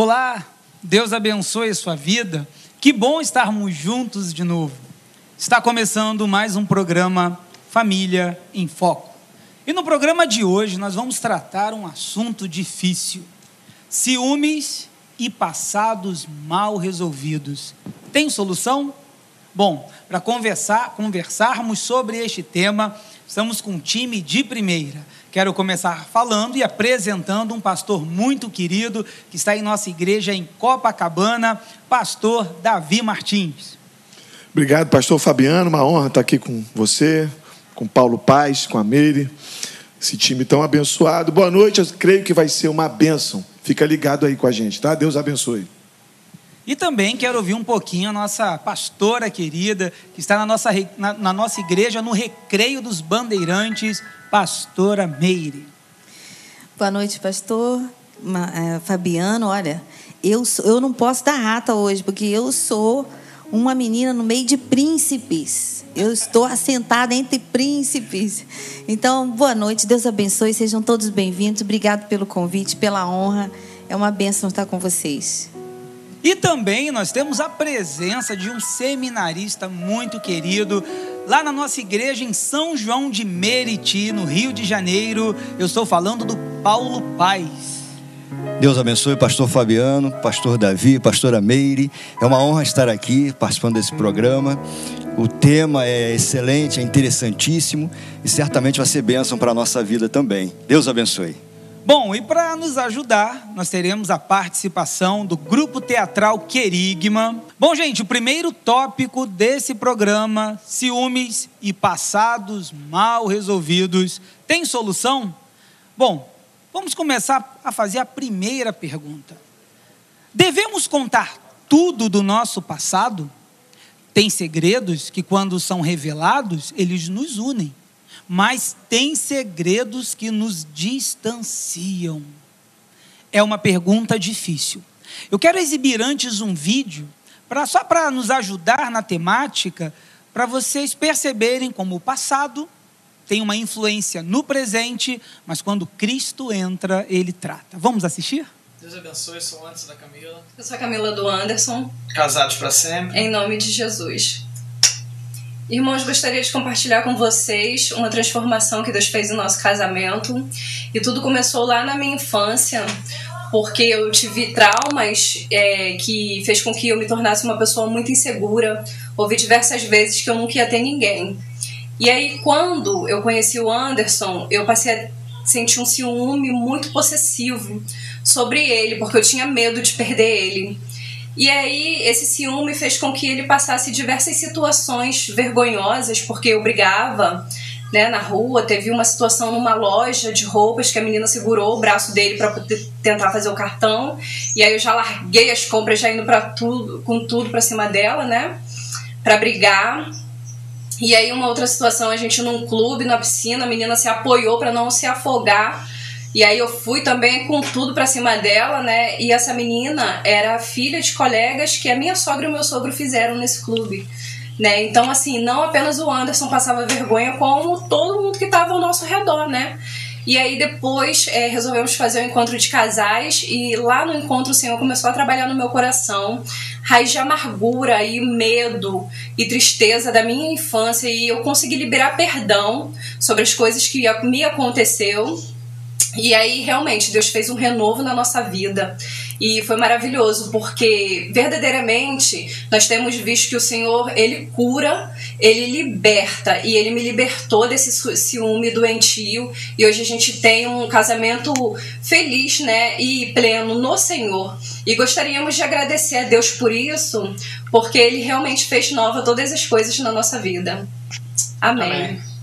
Olá, Deus abençoe a sua vida. Que bom estarmos juntos de novo. Está começando mais um programa Família em Foco. E no programa de hoje nós vamos tratar um assunto difícil: ciúmes e passados mal resolvidos. Tem solução? Bom, para conversar, conversarmos sobre este tema, estamos com um time de primeira. Quero começar falando e apresentando um pastor muito querido que está em nossa igreja em Copacabana, pastor Davi Martins. Obrigado, pastor Fabiano. Uma honra estar aqui com você, com Paulo Paz, com a Meire. Esse time tão abençoado. Boa noite, eu creio que vai ser uma bênção. Fica ligado aí com a gente, tá? Deus abençoe. E também quero ouvir um pouquinho a nossa pastora querida, que está na nossa, na, na nossa igreja, no Recreio dos Bandeirantes, pastora Meire. Boa noite, pastor é, Fabiano. Olha, eu, eu não posso dar rata hoje, porque eu sou uma menina no meio de príncipes. Eu estou assentada entre príncipes. Então, boa noite, Deus abençoe, sejam todos bem-vindos. Obrigado pelo convite, pela honra. É uma bênção estar com vocês. E também nós temos a presença de um seminarista muito querido, lá na nossa igreja em São João de Meriti, no Rio de Janeiro. Eu estou falando do Paulo Paz. Deus abençoe, pastor Fabiano, pastor Davi, pastora Meire. É uma honra estar aqui participando desse programa. O tema é excelente, é interessantíssimo e certamente vai ser bênção para a nossa vida também. Deus abençoe. Bom, e para nos ajudar, nós teremos a participação do grupo teatral Querigma. Bom, gente, o primeiro tópico desse programa, ciúmes e passados mal resolvidos, tem solução? Bom, vamos começar a fazer a primeira pergunta. Devemos contar tudo do nosso passado? Tem segredos que, quando são revelados, eles nos unem mas tem segredos que nos distanciam. É uma pergunta difícil. Eu quero exibir antes um vídeo, pra, só para nos ajudar na temática, para vocês perceberem como o passado tem uma influência no presente, mas quando Cristo entra, ele trata. Vamos assistir? Deus abençoe, eu sou o Anderson da Camila. Eu sou a Camila do Anderson. Casados para sempre. Em nome de Jesus. Irmãos, gostaria de compartilhar com vocês uma transformação que Deus fez no nosso casamento. E tudo começou lá na minha infância, porque eu tive traumas é, que fez com que eu me tornasse uma pessoa muito insegura. Ouvi diversas vezes que eu nunca ia ter ninguém. E aí, quando eu conheci o Anderson, eu passei a sentir um ciúme muito possessivo sobre ele, porque eu tinha medo de perder ele. E aí, esse ciúme fez com que ele passasse diversas situações vergonhosas, porque eu brigava né, na rua. Teve uma situação numa loja de roupas que a menina segurou o braço dele para tentar fazer o cartão. E aí eu já larguei as compras, já indo para tudo, com tudo para cima dela, né? Para brigar. E aí, uma outra situação, a gente num clube, na piscina, a menina se apoiou para não se afogar e aí eu fui também com tudo para cima dela, né? E essa menina era filha de colegas que a minha sogra e o meu sogro fizeram nesse clube. Né? Então, assim, não apenas o Anderson passava vergonha, como todo mundo que estava ao nosso redor, né? E aí depois é, resolvemos fazer o um encontro de casais e lá no encontro o Senhor começou a trabalhar no meu coração, raiz de amargura e medo e tristeza da minha infância e eu consegui liberar perdão sobre as coisas que me aconteceu e aí, realmente, Deus fez um renovo na nossa vida. E foi maravilhoso, porque verdadeiramente nós temos visto que o Senhor, Ele cura, Ele liberta. E Ele me libertou desse ciúme doentio. E hoje a gente tem um casamento feliz, né? E pleno no Senhor. E gostaríamos de agradecer a Deus por isso, porque Ele realmente fez nova todas as coisas na nossa vida. Amém. Amém.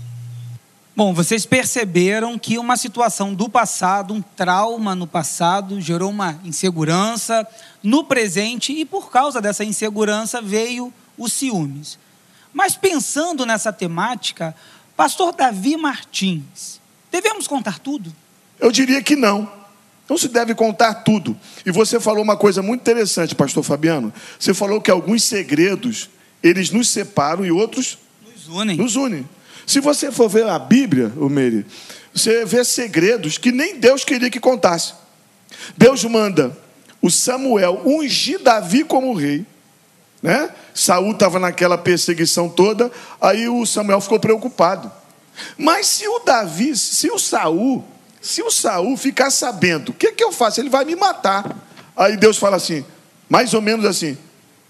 Bom, vocês perceberam que uma situação do passado, um trauma no passado, gerou uma insegurança no presente e por causa dessa insegurança veio os ciúmes. Mas pensando nessa temática, pastor Davi Martins, devemos contar tudo? Eu diria que não. Não se deve contar tudo. E você falou uma coisa muito interessante, pastor Fabiano. Você falou que alguns segredos, eles nos separam e outros nos unem. Nos unem. Se você for ver a Bíblia, o Meire, você vê segredos que nem Deus queria que contasse. Deus manda o Samuel ungir Davi como rei, né? Saul estava naquela perseguição toda, aí o Samuel ficou preocupado. Mas se o Davi, se o Saul, se o Saul ficar sabendo, o que, que eu faço? Ele vai me matar. Aí Deus fala assim, mais ou menos assim,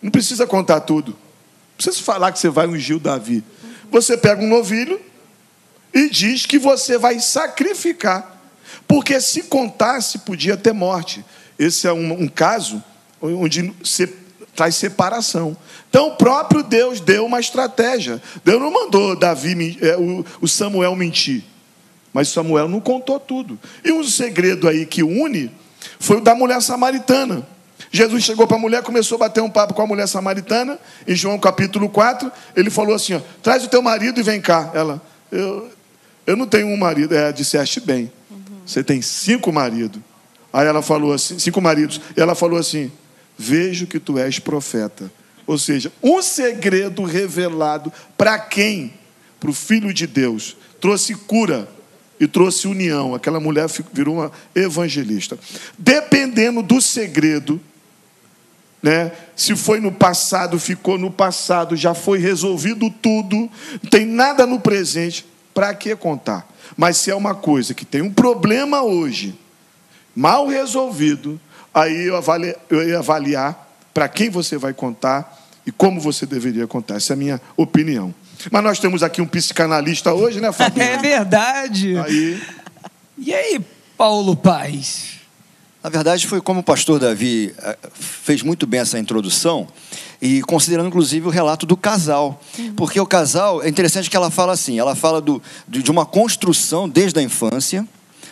não precisa contar tudo. Não precisa falar que você vai ungir o Davi. Você pega um novilho e diz que você vai sacrificar. Porque se contasse, podia ter morte. Esse é um, um caso onde se, traz separação. Então, o próprio Deus deu uma estratégia. Deus não mandou Davi, é, o Samuel mentir. Mas Samuel não contou tudo. E um segredo aí que une foi o da mulher samaritana. Jesus chegou para a mulher, começou a bater um papo com a mulher samaritana, em João capítulo 4, ele falou assim: ó, traz o teu marido e vem cá. Ela, eu, eu não tenho um marido. É, disseste bem. Você tem cinco maridos. Aí ela falou assim, cinco maridos. E ela falou assim: Vejo que tu és profeta. Ou seja, um segredo revelado para quem? Para o Filho de Deus. Trouxe cura e trouxe união. Aquela mulher virou uma evangelista. Dependendo do segredo, né? Se foi no passado, ficou no passado, já foi resolvido tudo, não tem nada no presente, para que contar? Mas se é uma coisa que tem um problema hoje, mal resolvido, aí eu, avali, eu ia avaliar para quem você vai contar e como você deveria contar. Essa é a minha opinião. Mas nós temos aqui um psicanalista hoje, né, Fabio? É verdade. Aí... E aí, Paulo Paz? Na verdade, foi como o pastor Davi eh, fez muito bem essa introdução, e considerando inclusive o relato do casal. Porque o casal, é interessante que ela fala assim: ela fala do, de uma construção desde a infância,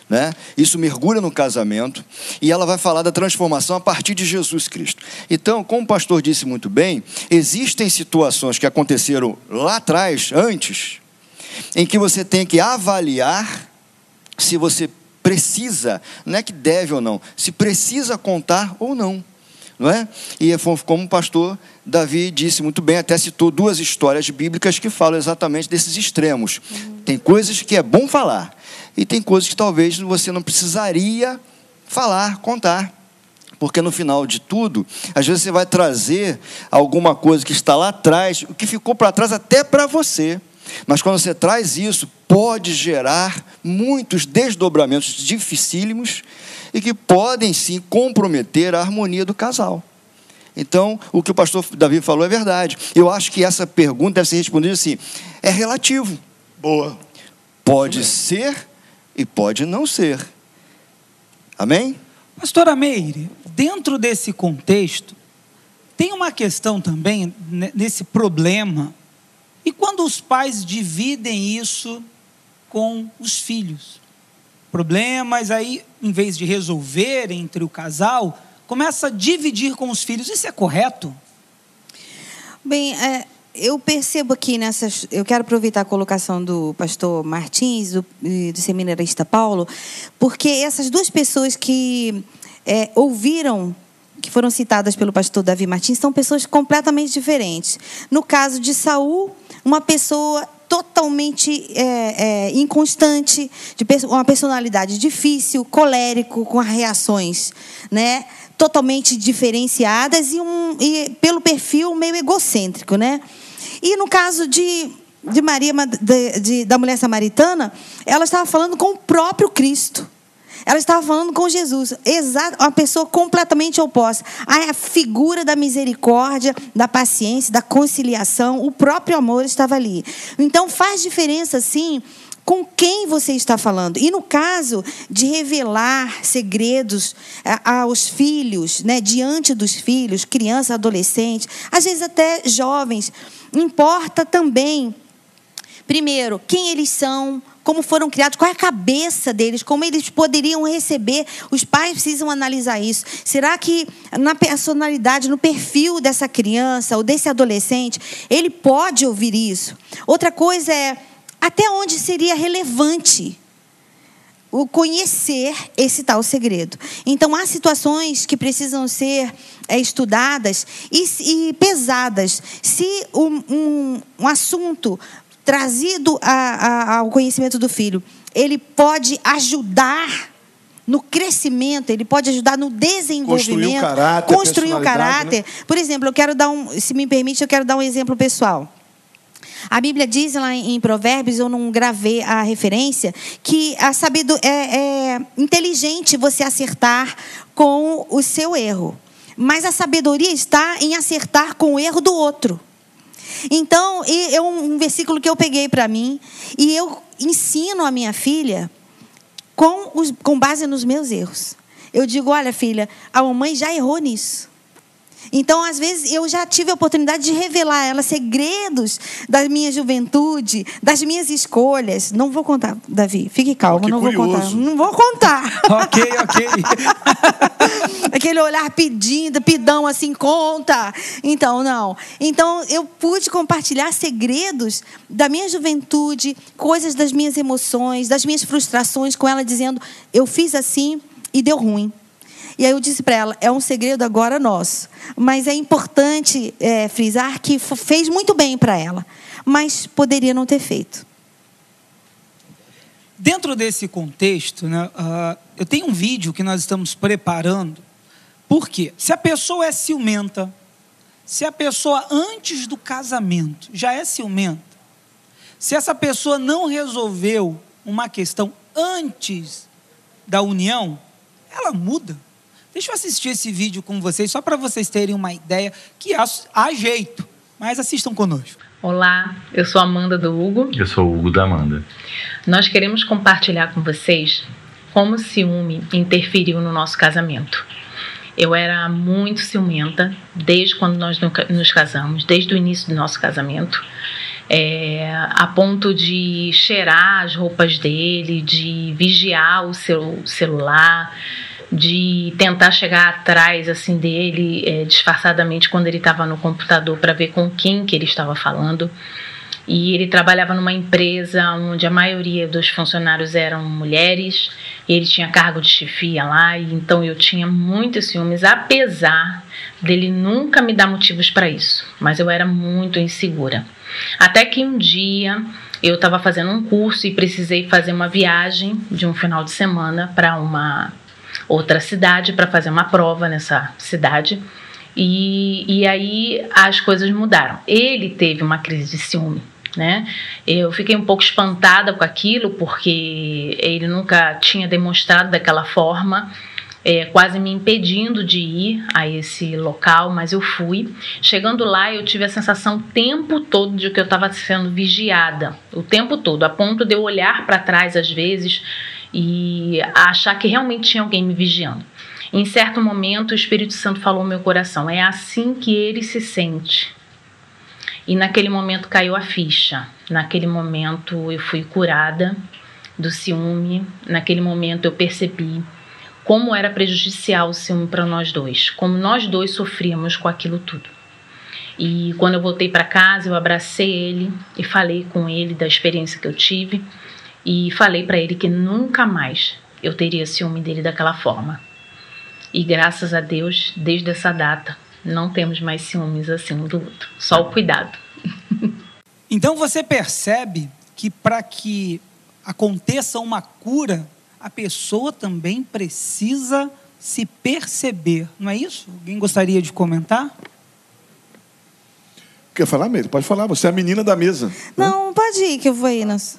né? Isso mergulha no casamento e ela vai falar da transformação a partir de Jesus Cristo. Então, como o pastor disse muito bem, existem situações que aconteceram lá atrás, antes, em que você tem que avaliar se você precisa, não é que deve ou não, se precisa contar ou não. Não é? E é como o pastor Davi disse muito bem, até citou duas histórias bíblicas que falam exatamente desses extremos. Tem coisas que é bom falar, e tem coisas que talvez você não precisaria falar, contar. Porque no final de tudo, às vezes você vai trazer alguma coisa que está lá atrás, o que ficou para trás até para você. Mas quando você traz isso, pode gerar muitos desdobramentos dificílimos e que podem sim comprometer a harmonia do casal. Então, o que o pastor Davi falou é verdade. Eu acho que essa pergunta deve ser respondida assim: é relativo. Boa. Pode ser e pode não ser. Amém? Pastora Meire, dentro desse contexto, tem uma questão também nesse problema. E quando os pais dividem isso com os filhos? Problemas aí, em vez de resolver entre o casal, começa a dividir com os filhos. Isso é correto? Bem, é, eu percebo aqui nessas. Eu quero aproveitar a colocação do pastor Martins, do, do seminarista Paulo, porque essas duas pessoas que é, ouviram, que foram citadas pelo pastor Davi Martins, são pessoas completamente diferentes. No caso de Saul, uma pessoa totalmente é, é, inconstante, de uma personalidade difícil, colérico, com reações, né? totalmente diferenciadas e, um, e pelo perfil meio egocêntrico, né? E no caso de, de Maria, de, de, da mulher samaritana, ela estava falando com o próprio Cristo. Ela estava falando com Jesus, exato, uma pessoa completamente oposta. A figura da misericórdia, da paciência, da conciliação, o próprio amor estava ali. Então faz diferença, sim, com quem você está falando. E no caso de revelar segredos aos filhos, né, diante dos filhos, crianças, adolescentes, às vezes até jovens, importa também, primeiro, quem eles são, como foram criados, qual é a cabeça deles, como eles poderiam receber. Os pais precisam analisar isso. Será que na personalidade, no perfil dessa criança ou desse adolescente, ele pode ouvir isso? Outra coisa é até onde seria relevante o conhecer esse tal segredo. Então, há situações que precisam ser é, estudadas e, e, pesadas. Se um, um, um assunto trazido a, a, ao conhecimento do filho, ele pode ajudar no crescimento, ele pode ajudar no desenvolvimento, Construir o caráter, construir o né? caráter. Por exemplo, eu quero dar um, se me permite, eu quero dar um exemplo pessoal. A Bíblia diz lá em Provérbios, eu não gravei a referência, que a sabedo é, é inteligente você acertar com o seu erro. Mas a sabedoria está em acertar com o erro do outro. Então, é um versículo que eu peguei para mim e eu ensino a minha filha com, os- com base nos meus erros. Eu digo, olha, filha, a mamãe já errou nisso. Então, às vezes, eu já tive a oportunidade de revelar a ela segredos da minha juventude, das minhas escolhas. Não vou contar, Davi. Fique calmo, que não vou contar. curioso. Não vou contar. ok, ok. Aquele olhar pedindo, pidão assim, conta. Então, não. Então, eu pude compartilhar segredos da minha juventude, coisas das minhas emoções, das minhas frustrações com ela, dizendo: eu fiz assim e deu ruim. E aí eu disse para ela: é um segredo agora nosso. Mas é importante é, frisar que fez muito bem para ela, mas poderia não ter feito. Dentro desse contexto, né, ah, eu tenho um vídeo que nós estamos preparando. Por quê? Se a pessoa é ciumenta, se a pessoa antes do casamento já é ciumenta, se essa pessoa não resolveu uma questão antes da união, ela muda. Deixa eu assistir esse vídeo com vocês, só para vocês terem uma ideia que há, há jeito. Mas assistam conosco. Olá, eu sou Amanda do Hugo. Eu sou o Hugo da Amanda. Nós queremos compartilhar com vocês como o ciúme interferiu no nosso casamento. Eu era muito ciumenta desde quando nós nos casamos, desde o início do nosso casamento, é, a ponto de cheirar as roupas dele, de vigiar o seu celular, de tentar chegar atrás assim dele é, disfarçadamente quando ele estava no computador para ver com quem que ele estava falando. E ele trabalhava numa empresa onde a maioria dos funcionários eram mulheres, ele tinha cargo de chefia lá, e então eu tinha muitos ciúmes, apesar dele nunca me dar motivos para isso, mas eu era muito insegura. Até que um dia eu estava fazendo um curso e precisei fazer uma viagem de um final de semana para uma outra cidade para fazer uma prova nessa cidade. E, e aí as coisas mudaram. Ele teve uma crise de ciúme, né? Eu fiquei um pouco espantada com aquilo, porque ele nunca tinha demonstrado daquela forma, é, quase me impedindo de ir a esse local, mas eu fui. Chegando lá, eu tive a sensação o tempo todo de que eu estava sendo vigiada, o tempo todo, a ponto de eu olhar para trás às vezes e achar que realmente tinha alguém me vigiando. Em certo momento, o Espírito Santo falou no meu coração: é assim que ele se sente. E naquele momento caiu a ficha. Naquele momento eu fui curada do ciúme. Naquele momento eu percebi como era prejudicial o ciúme para nós dois, como nós dois sofríamos com aquilo tudo. E quando eu voltei para casa, eu abracei ele e falei com ele da experiência que eu tive e falei para ele que nunca mais eu teria ciúme dele daquela forma. E graças a Deus, desde essa data, não temos mais ciúmes assim um do outro. Só o cuidado. Então você percebe que para que aconteça uma cura, a pessoa também precisa se perceber, não é isso? Alguém gostaria de comentar? Quer falar, Meire? Pode falar. Você é a menina da mesa. Não, pode ir que eu vou aí. Nas...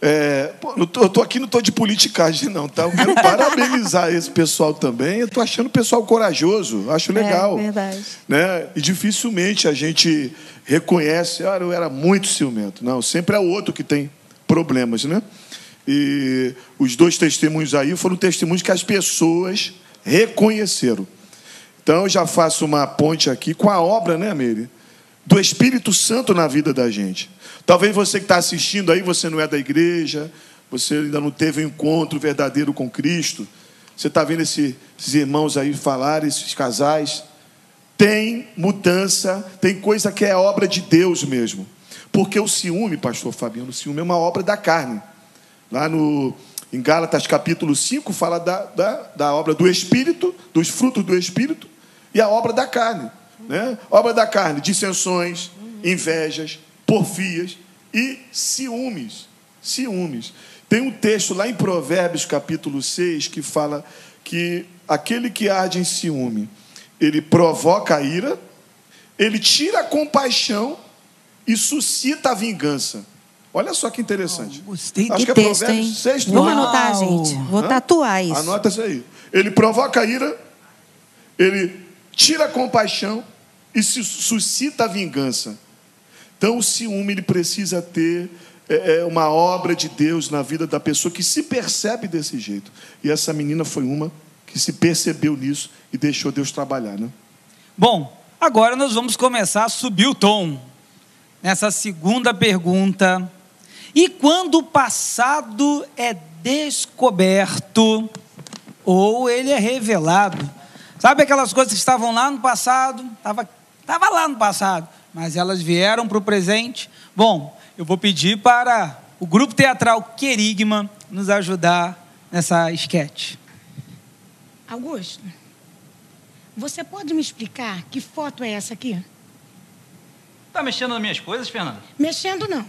É, pô, eu tô aqui, não tô de politicagem, não, tá? Eu quero parabenizar esse pessoal também. Eu tô achando o pessoal corajoso, acho legal. É, verdade. Né? E dificilmente a gente reconhece, ah, eu era muito ciumento. Não, sempre é o outro que tem problemas, né? E os dois testemunhos aí foram testemunhos que as pessoas reconheceram. Então eu já faço uma ponte aqui com a obra, né, Meire? Do Espírito Santo na vida da gente. Talvez você que está assistindo aí, você não é da igreja, você ainda não teve um encontro verdadeiro com Cristo. Você está vendo esse- esses irmãos aí falar, esses casais. Tem mudança, tem coisa que é obra de Deus mesmo. Porque o ciúme, pastor Fabiano, o ciúme é uma obra da carne. Lá no, em Gálatas capítulo 5 fala da, da, da obra do Espírito, dos frutos do Espírito, e a obra da carne. Né? Obra da carne, dissensões, invejas, porfias e ciúmes. Ciúmes. Tem um texto lá em Provérbios, capítulo 6, que fala que aquele que arde em ciúme, ele provoca a ira, ele tira a compaixão e suscita a vingança. Olha só que interessante. Oh, gostei. Acho Que que é texto, hein? Provérbios 6, Vamos 9. anotar, gente. Vou Hã? tatuar isso. Anota isso aí. Ele provoca a ira, ele tira a compaixão e se suscita a vingança. Então, o ciúme ele precisa ter é, é, uma obra de Deus na vida da pessoa que se percebe desse jeito. E essa menina foi uma que se percebeu nisso e deixou Deus trabalhar, né? Bom, agora nós vamos começar a subir o tom nessa segunda pergunta. E quando o passado é descoberto ou ele é revelado? Sabe aquelas coisas que estavam lá no passado? Estava tava lá no passado, mas elas vieram para o presente. Bom, eu vou pedir para o grupo teatral Querigma nos ajudar nessa esquete. Augusto, você pode me explicar que foto é essa aqui? Tá mexendo nas minhas coisas, Fernanda? Mexendo não.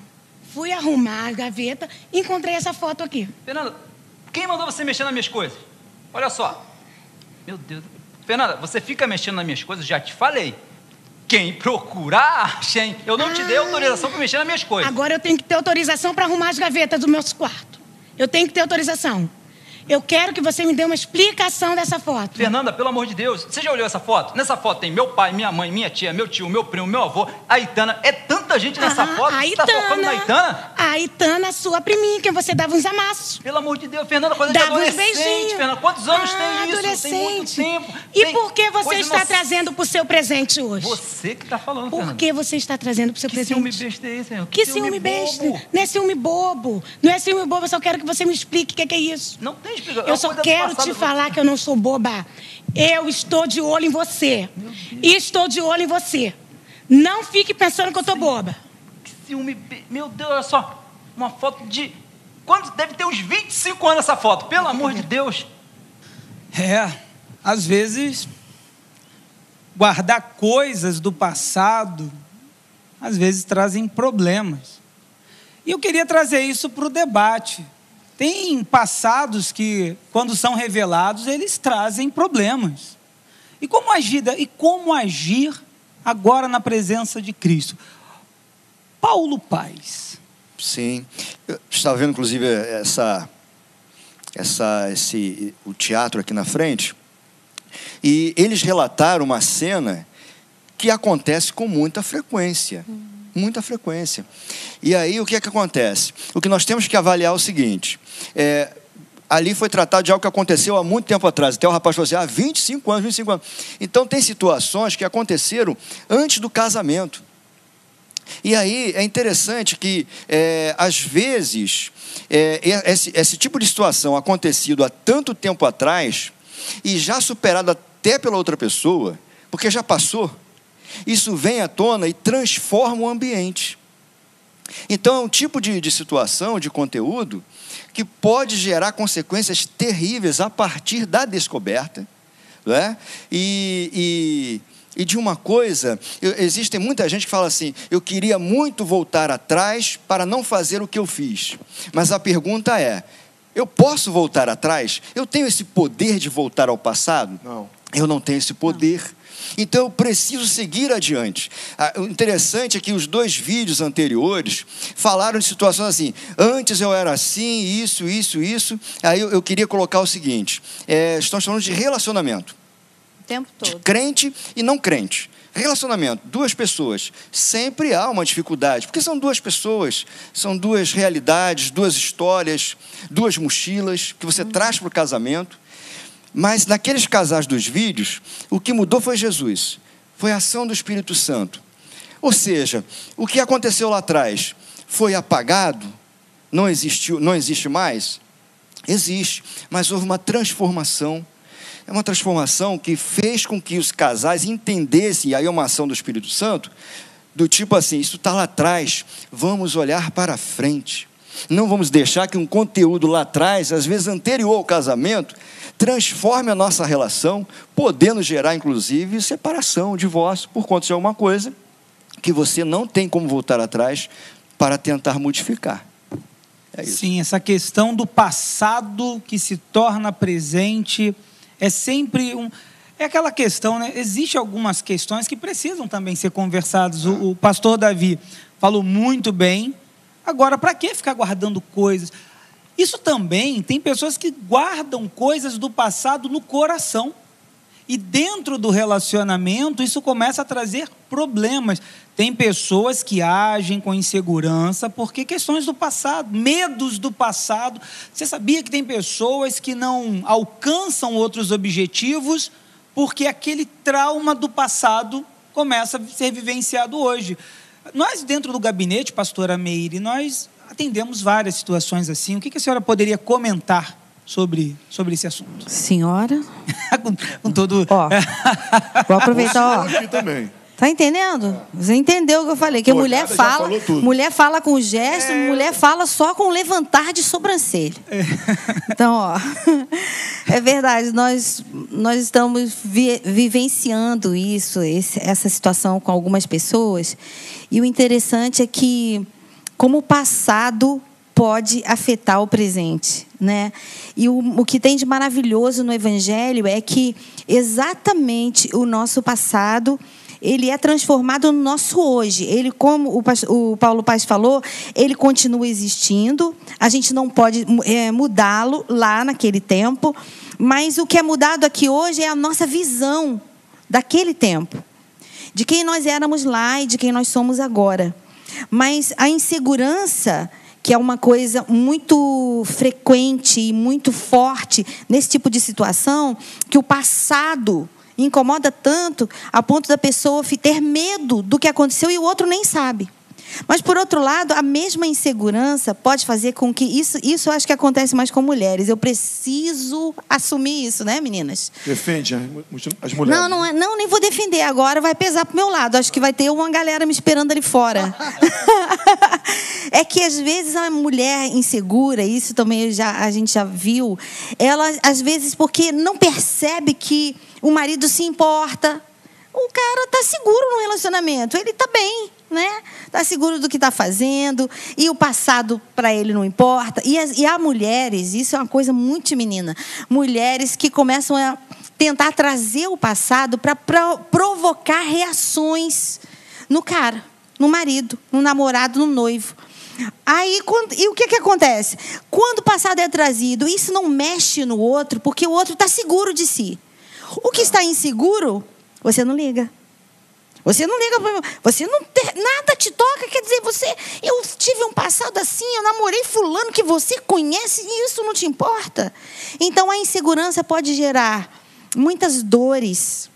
Fui arrumar a gaveta e encontrei essa foto aqui. Fernanda, quem mandou você mexer nas minhas coisas? Olha só. Meu Deus. Fernanda, você fica mexendo nas minhas coisas, já te falei. Quem procura, acha, hein? Eu não te dei autorização para mexer nas minhas coisas. Agora eu tenho que ter autorização para arrumar as gavetas do meu quarto. Eu tenho que ter autorização. Eu quero que você me dê uma explicação dessa foto. Fernanda, pelo amor de Deus, você já olhou essa foto? Nessa foto tem meu pai, minha mãe, minha tia, meu tio, meu primo, meu avô, a Itana. É tanta gente nessa Ah, foto. a Você tá focando na Itana? A Itana, sua priminha, que você dava uns amassos. Pelo amor de Deus, Fernanda, coisa Dava de adolescente, beijinhos. Fernanda. Quantos anos ah, tem isso? Tem muito tempo. E Tem por que você está trazendo para o seu presente hoje? Você que tá falando, Por Fernanda. que você está trazendo para o seu Que presente? ciúme besta é esse, Fernanda? Que ciúme besta? bobo. Não é ciúme bobo. Não é ciúme bobo, eu só quero que você me explique o que é, que é isso. Não tem É Eu só quero te falar que eu não sou boba. Eu estou de olho em você. E estou de olho em você. Não fique pensando que eu tô boba. Que ciúme. Meu Deus, olha só. Uma foto de. Quanto? Deve ter uns 25 anos essa foto, pelo amor de Deus. É, às vezes, guardar coisas do passado, às vezes trazem problemas. E eu queria trazer isso para o debate. Tem passados que, quando são revelados, eles trazem problemas. E como agir, e como agir agora na presença de Cristo? Paulo Paz. Sim. Eu estava vendo, inclusive, essa, essa, esse, o teatro aqui na frente. E eles relataram uma cena que acontece com muita frequência. Muita frequência. E aí, o que é que acontece? O que nós temos que avaliar é o seguinte: é, ali foi tratado de algo que aconteceu há muito tempo atrás. Até o rapaz falou assim: há 25 anos, 25 anos. Então, tem situações que aconteceram antes do casamento. E aí é interessante que, é, às vezes, é, esse, esse tipo de situação acontecido há tanto tempo atrás e já superado até pela outra pessoa, porque já passou, isso vem à tona e transforma o ambiente. Então, é um tipo de, de situação, de conteúdo, que pode gerar consequências terríveis a partir da descoberta. Não é? e, e e de uma coisa, eu, existe muita gente que fala assim: eu queria muito voltar atrás para não fazer o que eu fiz. Mas a pergunta é: eu posso voltar atrás? Eu tenho esse poder de voltar ao passado? Não. Eu não tenho esse poder. Então eu preciso seguir adiante. Ah, O interessante é que os dois vídeos anteriores falaram de situações assim. Antes eu era assim, isso, isso, isso. Aí eu, eu queria colocar o seguinte: é, estamos falando de relacionamento O tempo de todo. crente e não crente. Relacionamento, duas pessoas. Sempre há uma dificuldade, porque são duas pessoas, são duas realidades, duas histórias, duas mochilas que você traz para o casamento. Mas naqueles casais dos vídeos, o que mudou foi Jesus, foi a ação do Espírito Santo. Ou seja, o que aconteceu lá atrás foi apagado, não existiu, não existe mais? Existe, mas houve uma transformação é uma transformação que fez com que os casais entendessem, e aí é uma ação do Espírito Santo, do tipo assim: isso está lá atrás, vamos olhar para frente. Não vamos deixar que um conteúdo lá atrás, às vezes anterior ao casamento, transforme a nossa relação, podendo gerar, inclusive, separação, divórcio, por conta de alguma coisa que você não tem como voltar atrás para tentar modificar. É. Sim, essa questão do passado que se torna presente é sempre um. É aquela questão, né? Existem algumas questões que precisam também ser conversadas. O, o pastor Davi falou muito bem. Agora, para que ficar guardando coisas? Isso também tem pessoas que guardam coisas do passado no coração. E dentro do relacionamento, isso começa a trazer problemas. Tem pessoas que agem com insegurança porque questões do passado, medos do passado. Você sabia que tem pessoas que não alcançam outros objetivos porque aquele trauma do passado começa a ser vivenciado hoje. Nós, dentro do gabinete, pastora Meire, nós atendemos várias situações assim. O que a senhora poderia comentar sobre, sobre esse assunto? Senhora? com, com, todo. Ó, vou aproveitar, ó. Aqui também. Tá entendendo? Você entendeu o que eu falei? Que Pô, mulher fala, mulher fala com gesto, mulher fala só com levantar de sobrancelha. Então, ó, é verdade. Nós nós estamos vi- vivenciando isso, esse- essa situação com algumas pessoas. E o interessante é que como o passado pode afetar o presente, né? E o, o que tem de maravilhoso no Evangelho é que exatamente o nosso passado ele é transformado no nosso hoje. Ele, como o, Paulo Paz falou, ele continua existindo. A gente não pode é, mudá-lo lá naquele tempo, mas o que é mudado aqui hoje é a nossa visão daquele tempo, de quem nós éramos lá e de quem nós somos agora. Mas a insegurança, que é uma coisa muito frequente e muito forte nesse tipo de situação, que o passado incomoda tanto a ponto da pessoa ter medo do que aconteceu e o outro nem sabe. Mas, por outro lado, a mesma insegurança pode fazer com que. Isso, isso eu acho que acontece mais com mulheres. Eu preciso assumir isso, né, meninas? Defende as mu- as mulheres. Não, não, é- não, nem vou defender agora, vai pesar pro meu lado. Acho que vai ter uma galera me esperando ali fora. é que às vezes a mulher insegura, isso também já, a gente já viu, ela às vezes porque não percebe que o marido se importa. O cara tá seguro no relacionamento, ele tá bem, né? Tá seguro do que tá fazendo e o passado para ele não importa. E, as, e há mulheres, isso é uma coisa muito menina, mulheres que começam a tentar trazer o passado para provocar reações no cara, no marido, no namorado, no noivo. Aí, quando- e o que, que acontece? Quando o passado é trazido, isso não mexe no outro, porque o outro está seguro de si. O que está inseguro, você não liga. Você não liga para você não nada te toca, quer dizer, você eu tive um passado assim, eu namorei fulano que você conhece e isso não te importa. Então a insegurança pode gerar muitas dores,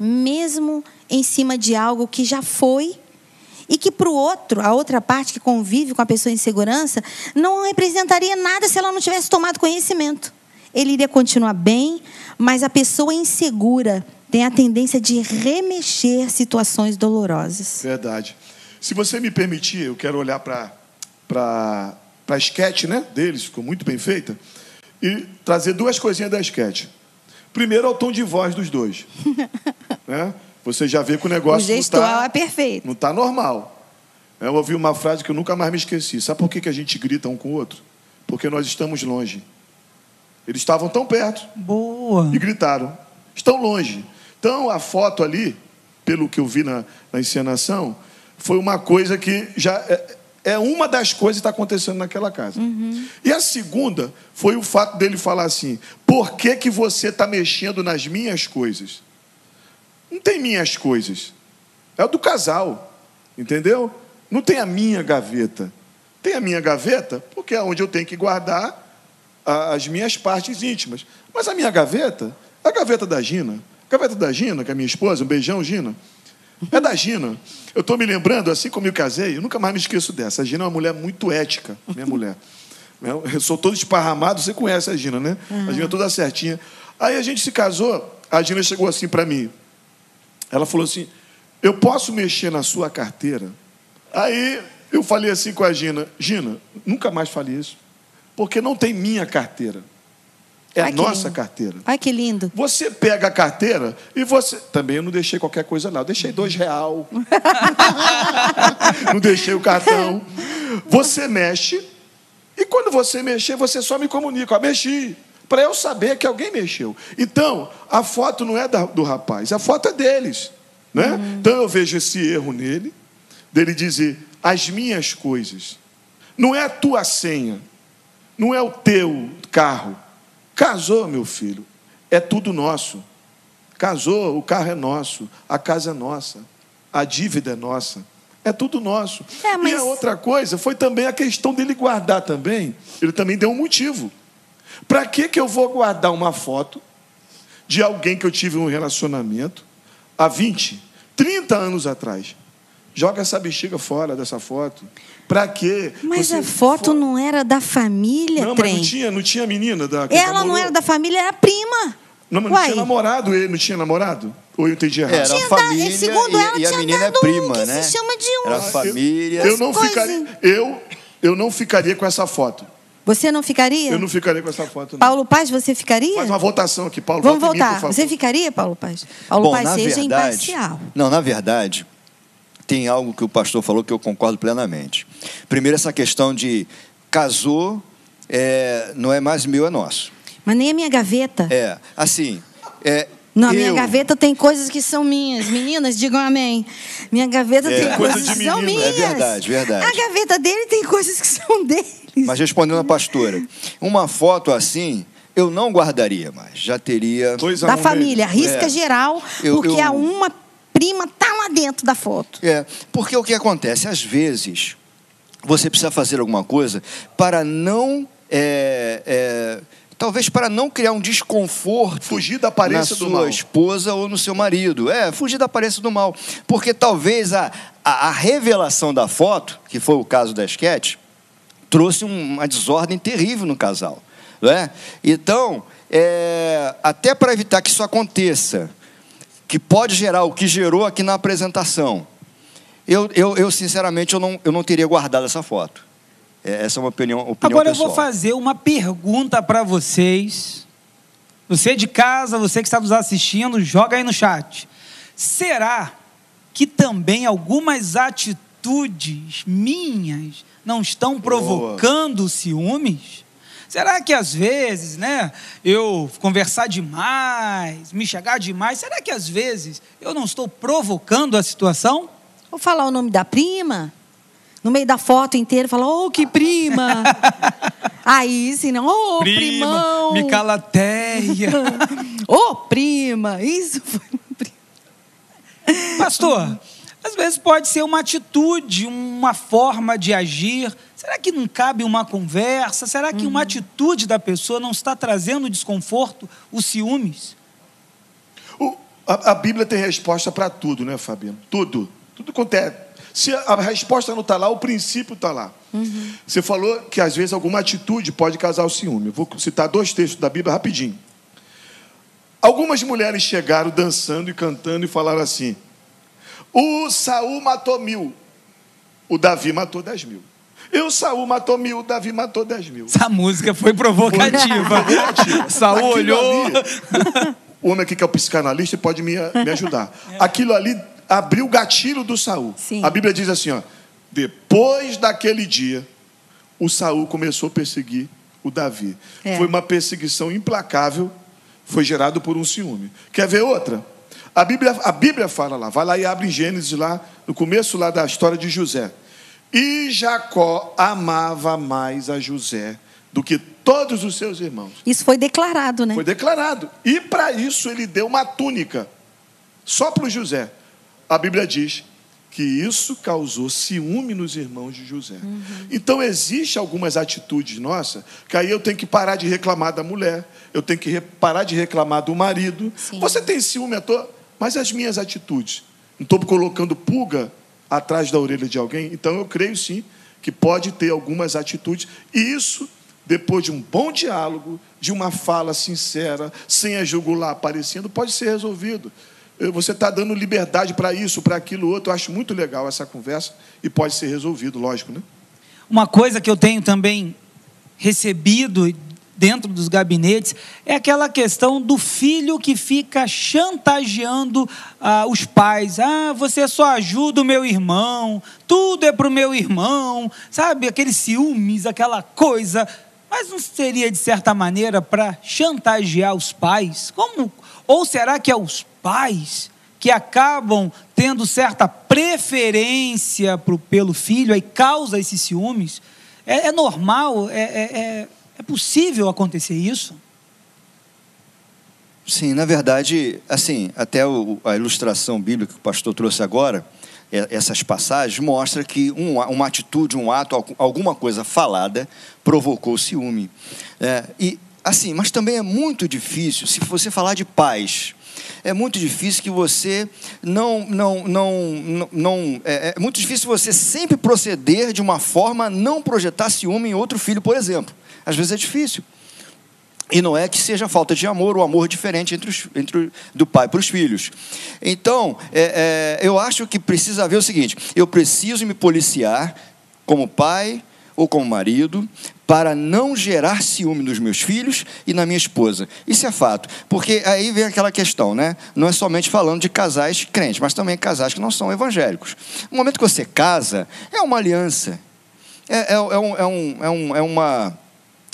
mesmo em cima de algo que já foi e que para o outro, a outra parte que convive com a pessoa em segurança, não representaria nada se ela não tivesse tomado conhecimento. Ele iria continuar bem, mas a pessoa insegura tem a tendência de remexer situações dolorosas. Verdade. Se você me permitir, eu quero olhar para para a sketch né, deles, ficou muito bem feita, e trazer duas coisinhas da sketch. Primeiro é o tom de voz dos dois. né? Você já vê que o O negócio gestual não é está perfeito. não tá normal. Eu ouvi uma frase que eu nunca mais me esqueci. Sabe por que, que a gente grita um com o outro? Porque nós estamos longe. Eles estavam tão perto Boa. e gritaram. Estão longe. Então, a foto ali, pelo que eu vi na, na encenação, foi uma coisa que já é, é uma das coisas que está acontecendo naquela casa. E a segunda foi o fato dele falar assim: por que, que você está mexendo nas minhas coisas? Não tem minhas coisas. É o do casal. Entendeu? Não tem a minha gaveta. Tem a minha gaveta, porque é onde eu tenho que guardar a- as minhas partes íntimas. Mas a minha gaveta, a gaveta da Gina, gaveta da Gina, que é minha esposa, um beijão, Gina, é da Gina. Eu estou me lembrando, assim como eu casei, eu nunca mais me esqueço dessa. A Gina é uma mulher muito ética, minha mulher. Eu sou todo esparramado, você conhece a Gina, né? A Gina é toda certinha. Aí a gente se casou, a Gina chegou assim para mim. Ela falou assim: Eu posso mexer na sua carteira? Aí eu falei assim com a Gina: Gina, nunca mais fale isso, porque não tem minha carteira. É Ai, a nossa lindo. carteira. Ai, que lindo. Você pega a carteira e você. Também eu não deixei qualquer coisa lá. Eu deixei dois real. não deixei o cartão. Você mexe e quando você mexer, você só me comunica, ó, mexi, para eu saber que alguém mexeu. Então, a foto não é da, do rapaz, a foto é deles. Né? Uhum. Então eu vejo esse erro nele, dele dizer as minhas coisas. Não é a tua senha, não é o teu carro. Casou, meu filho, é tudo nosso. Casou, o carro é nosso, a casa é nossa, a dívida é nossa. É tudo nosso. É, mas... E a outra coisa foi também a questão dele guardar também. Ele também deu um motivo. Para que, que eu vou guardar uma foto de alguém que eu tive um relacionamento há 20, 30 anos atrás? Joga essa bexiga fora dessa foto. Para quê? Mas Você... a foto não era da família, Não, trem. mas não tinha, não tinha menina da Ela namorou. não era da família, era prima. Não, mas não tinha namorado ele, não tinha namorado? Ou eu entendi errado? Era a família segundo ela, e, e a menina é prima, que né? se chama de um. Era família. Eu, eu não ficaria, eu, eu não ficaria com essa foto. Você não ficaria? Eu não ficaria com essa foto. Não. Paulo Paz, você ficaria? Faz uma votação aqui, Paulo. Vamos voltar. Mim, você ficaria, Paulo Paz? Paulo Bom, Paz, seja verdade, imparcial. Não, na verdade, tem algo que o pastor falou que eu concordo plenamente. Primeiro, essa questão de casou, é, não é mais meu, é nosso. Mas nem a minha gaveta. É, assim, é, na minha gaveta tem coisas que são minhas. Meninas, digam amém. Minha gaveta é, tem coisas que são minhas. É verdade, verdade. A gaveta dele tem coisas que são dele. Mas respondendo a pastora, uma foto assim eu não guardaria mais. Já teria. da família, risca é. geral, eu, porque eu... a uma prima tá lá dentro da foto. É, porque o que acontece? Às vezes, você precisa fazer alguma coisa para não. É, é, talvez para não criar um desconforto fugir da aparência na do sua mal. esposa ou no seu marido. É, fugir da aparência do mal. Porque talvez a, a, a revelação da foto, que foi o caso da esquete, trouxe uma desordem terrível no casal. Não é? Então, é, até para evitar que isso aconteça, que pode gerar o que gerou aqui na apresentação, eu, eu, eu sinceramente eu não, eu não teria guardado essa foto. É, essa é uma opinião, opinião Agora pessoal. eu vou fazer uma pergunta para vocês. Você de casa, você que está nos assistindo, joga aí no chat. Será que também algumas atitudes minhas não estão provocando Boa. ciúmes? Será que às vezes, né, eu conversar demais, me chegar demais, será que às vezes eu não estou provocando a situação? Vou falar o nome da prima? No meio da foto inteira, fala, oh, que prima! Aí, sim, não, ô, oh, prima, primão! Me calateia! Ô, oh, prima! Isso foi uma prima. Pastor, às vezes pode ser uma atitude, uma forma de agir. Será que não cabe uma conversa? Será que uhum. uma atitude da pessoa não está trazendo desconforto, os ciúmes? O, a, a, Bíblia tem resposta para tudo, né, Fabiano? Tudo. Tudo acontece. É se a resposta não está lá, o princípio está lá. Uhum. Você falou que às vezes alguma atitude pode causar o ciúme. Eu vou citar dois textos da Bíblia rapidinho. Algumas mulheres chegaram dançando e cantando e falaram assim: O Saul matou mil, o Davi matou dez mil. E o Saul matou mil, o Davi matou dez mil. Essa música foi provocativa. Foi Saul olhou. Ali, o homem aqui que é o psicanalista pode me, me ajudar. Aquilo ali abriu o gatilho do Saul. Sim. A Bíblia diz assim, ó, depois daquele dia, o Saul começou a perseguir o Davi. É. Foi uma perseguição implacável, foi gerado por um ciúme. Quer ver outra? A Bíblia, a Bíblia fala lá, vai lá e abre em Gênesis lá, no começo lá da história de José. E Jacó amava mais a José do que todos os seus irmãos. Isso foi declarado, né? Foi declarado. E para isso ele deu uma túnica só para o José a Bíblia diz que isso causou ciúme nos irmãos de José. Uhum. Então, existe algumas atitudes nossas que aí eu tenho que parar de reclamar da mulher, eu tenho que parar de reclamar do marido. Sim. Você tem ciúme, à toa, mas as minhas atitudes. Não estou colocando pulga atrás da orelha de alguém, então eu creio sim que pode ter algumas atitudes, e isso, depois de um bom diálogo, de uma fala sincera, sem a jugular aparecendo, pode ser resolvido você está dando liberdade para isso, para aquilo outro. Eu acho muito legal essa conversa e pode ser resolvido, lógico, né? Uma coisa que eu tenho também recebido dentro dos gabinetes, é aquela questão do filho que fica chantageando ah, os pais. Ah, você só ajuda o meu irmão, tudo é para o meu irmão, sabe? Aqueles ciúmes, aquela coisa. Mas não seria, de certa maneira, para chantagear os pais? Como? Ou será que é os pais que acabam tendo certa preferência pro, pelo filho e causa esses ciúmes? É, é normal? É, é, é possível acontecer isso? Sim, na verdade, assim, até o, a ilustração bíblica que o pastor trouxe agora, é, essas passagens, mostra que um, uma atitude, um ato, alguma coisa falada provocou ciúme. É, e assim, mas também é muito difícil, se você falar de paz, é muito difícil que você não não não não é, é muito difícil você sempre proceder de uma forma não projetar ciúme em outro filho, por exemplo. Às vezes é difícil. E não é que seja falta de amor, o amor diferente entre, os, entre do pai para os filhos. Então, é, é, eu acho que precisa haver o seguinte: eu preciso me policiar como pai ou como marido para não gerar ciúme nos meus filhos e na minha esposa. Isso é fato, porque aí vem aquela questão, né? Não é somente falando de casais crentes, mas também casais que não são evangélicos. No momento que você casa, é uma aliança, é, é, é, um, é, um, é, um, é uma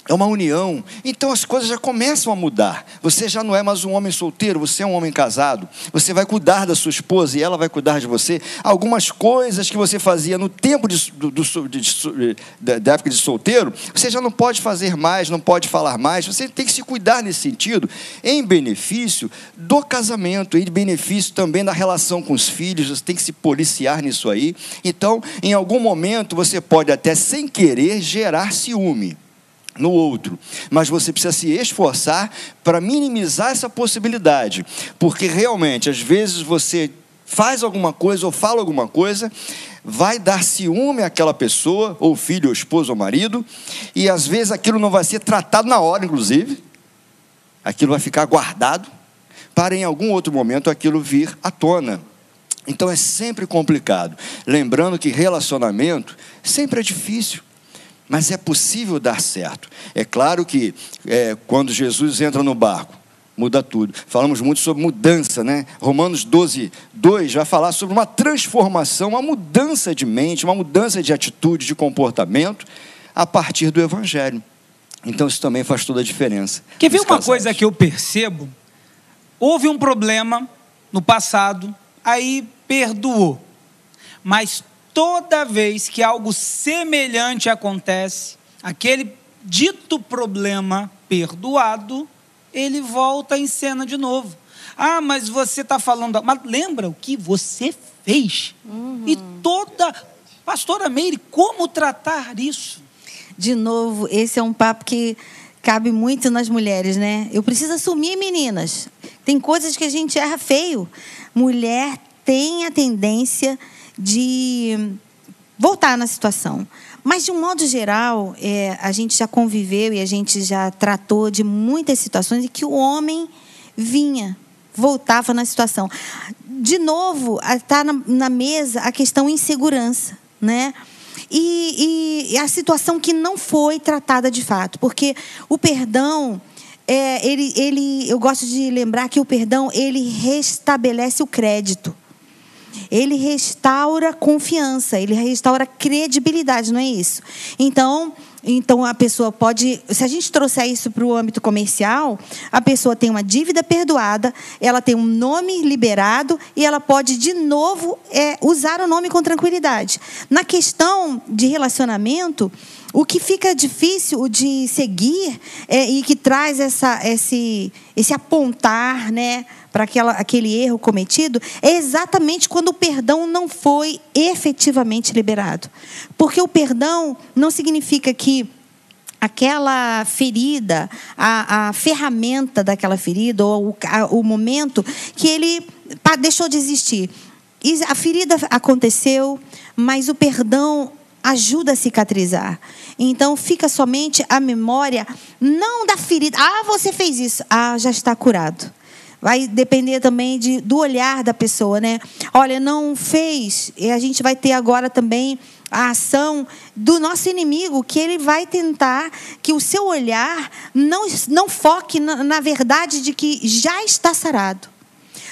é uma união. Então as coisas já começam a mudar. Você já não é mais um homem solteiro, você é um homem casado. Você vai cuidar da sua esposa e ela vai cuidar de você. Algumas coisas que você fazia no tempo de, do, do, de, da época de solteiro, você já não pode fazer mais, não pode falar mais. Você tem que se cuidar nesse sentido, em benefício do casamento, em benefício também da relação com os filhos. Você tem que se policiar nisso aí. Então, em algum momento, você pode até sem querer gerar ciúme no outro, mas você precisa se esforçar para minimizar essa possibilidade, porque realmente, às vezes você faz alguma coisa ou fala alguma coisa, vai dar ciúme àquela pessoa, ou filho, ou esposo, ou marido, e às vezes aquilo não vai ser tratado na hora, inclusive, aquilo vai ficar guardado, para em algum outro momento aquilo vir à tona. Então é sempre complicado. Lembrando que relacionamento sempre é difícil. Mas é possível dar certo. É claro que é, quando Jesus entra no barco, muda tudo. Falamos muito sobre mudança, né? Romanos 12, 2 vai falar sobre uma transformação, uma mudança de mente, uma mudança de atitude, de comportamento a partir do Evangelho. Então isso também faz toda a diferença. Quer ver uma coisa que eu percebo? Houve um problema no passado, aí perdoou. Mas toda vez que algo semelhante acontece, aquele dito problema perdoado, ele volta em cena de novo. Ah, mas você está falando. Mas lembra o que você fez? Uhum. E toda. Pastora Meire, como tratar isso? De novo, esse é um papo que cabe muito nas mulheres, né? Eu preciso assumir, meninas. Tem coisas que a gente erra feio. Mulher tem a tendência de voltar na situação. Mas, de um modo geral, é, a gente já conviveu e a gente já tratou de muitas situações em que o homem vinha, voltava na situação. De novo, está na, na, mesa a questão insegurança, né? E, e, a situação que não foi tratada de fato, porque o perdão, é, ele, ele, eu gosto de lembrar que o perdão ele restabelece o crédito. Ele restaura confiança, ele restaura credibilidade, não é isso? Então, então a pessoa pode, se a gente trouxer isso para o âmbito comercial, a pessoa tem uma dívida perdoada, ela tem um nome liberado e ela pode de novo é, usar o nome com tranquilidade. Na questão de relacionamento, o que fica difícil de seguir é, e que traz essa, esse, esse apontar, né? Para aquele erro cometido é exatamente quando o perdão não foi efetivamente liberado. Porque o perdão não significa que aquela ferida, a, a ferramenta daquela ferida, ou o, a, o momento que ele deixou de existir. E a ferida aconteceu, mas o perdão ajuda a cicatrizar. Então fica somente a memória, não da ferida. Ah, você fez isso. Ah, já está curado vai depender também de, do olhar da pessoa, né? Olha, não fez, e a gente vai ter agora também a ação do nosso inimigo, que ele vai tentar que o seu olhar não, não foque na, na verdade de que já está sarado,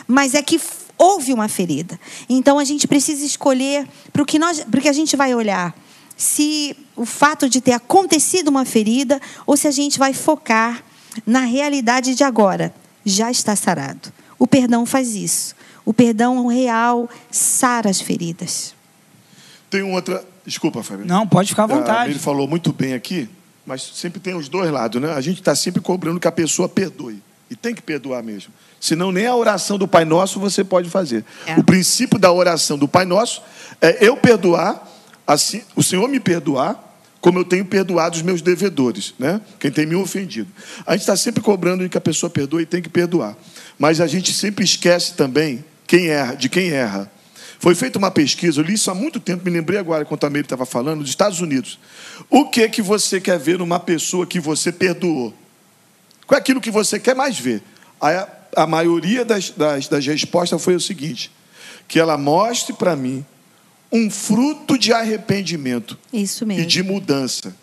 mas é que houve uma ferida. Então a gente precisa escolher para o que, nós, que a gente vai olhar. Se o fato de ter acontecido uma ferida ou se a gente vai focar na realidade de agora. Já está sarado. O perdão faz isso. O perdão real sara as feridas. Tem outra. Desculpa, Fábio. Não, pode ficar à vontade. Ele falou muito bem aqui, mas sempre tem os dois lados, né? A gente está sempre cobrando que a pessoa perdoe. E tem que perdoar mesmo. Senão nem a oração do Pai Nosso você pode fazer. É. O princípio da oração do Pai Nosso é eu perdoar, assim, o Senhor me perdoar, como eu tenho perdoado os meus devedores, né? Quem tem me ofendido. A gente está sempre cobrando que a pessoa perdoe e tem que perdoar. Mas a gente sempre esquece também quem erra, de quem erra. Foi feita uma pesquisa, eu li isso há muito tempo, me lembrei agora quando a Meire estava falando, dos Estados Unidos. O que que você quer ver numa pessoa que você perdoou? Qual é aquilo que você quer mais ver? A, a maioria das, das, das respostas foi o seguinte: que ela mostre para mim um fruto de arrependimento Isso mesmo. e de mudança.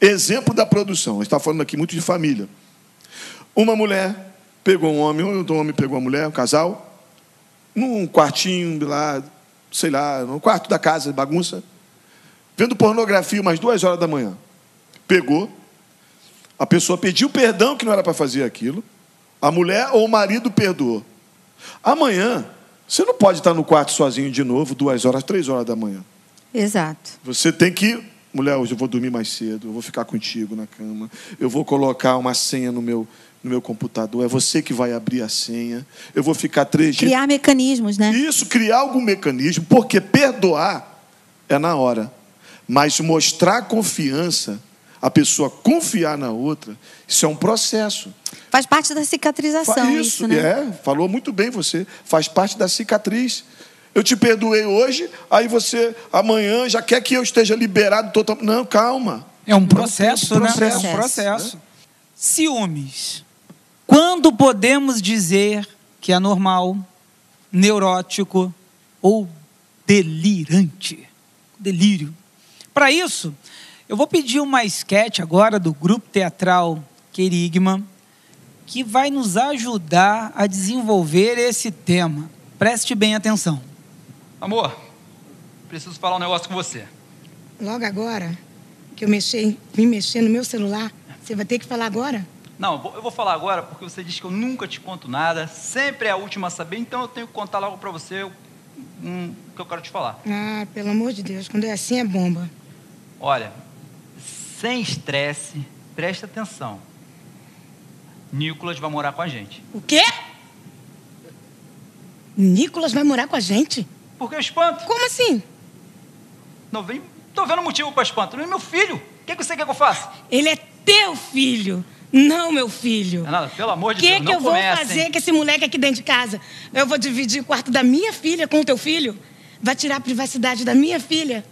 Exemplo da produção. A gente está falando aqui muito de família. Uma mulher pegou um homem, um homem pegou uma mulher, um casal, num quartinho lá, sei lá, no quarto da casa, bagunça, vendo pornografia umas duas horas da manhã. Pegou, a pessoa pediu perdão que não era para fazer aquilo, a mulher ou o marido perdoou. Amanhã, você não pode estar no quarto sozinho de novo, duas horas, três horas da manhã. Exato. Você tem que. Mulher, hoje eu vou dormir mais cedo, eu vou ficar contigo na cama, eu vou colocar uma senha no meu, no meu computador, é você que vai abrir a senha, eu vou ficar três Criar dias... mecanismos, né? Isso, criar algum mecanismo, porque perdoar é na hora, mas mostrar confiança a pessoa confiar na outra, isso é um processo. Faz parte da cicatrização. Isso, isso né? é, falou muito bem você. Faz parte da cicatriz. Eu te perdoei hoje, aí você amanhã já quer que eu esteja liberado totalmente. Não, calma. É um processo, um processo né? É um processo. Né? Ciúmes. Quando podemos dizer que é normal, neurótico ou delirante? Delírio. Para isso, eu vou pedir uma sketch agora do grupo teatral Querigma, que vai nos ajudar a desenvolver esse tema. Preste bem atenção. Amor, preciso falar um negócio com você. Logo agora, que eu mexi, vim mexer no meu celular, você vai ter que falar agora? Não, eu vou falar agora porque você diz que eu nunca te conto nada, sempre é a última a saber, então eu tenho que contar logo para você o um, que eu quero te falar. Ah, pelo amor de Deus, quando é assim é bomba. Olha, sem estresse, preste atenção. Nicolas vai morar com a gente. O quê? Nicolas vai morar com a gente? Por que espanto? Como assim? Não vem. Tô vendo motivo para espanto. Não é meu filho. O que, que você quer que eu faça? Ele é teu filho. Não, meu filho. Nada, pelo amor de que Deus, que não eu vou comece, fazer hein? com esse moleque aqui dentro de casa? Eu vou dividir o quarto da minha filha com o teu filho? Vai tirar a privacidade da minha filha?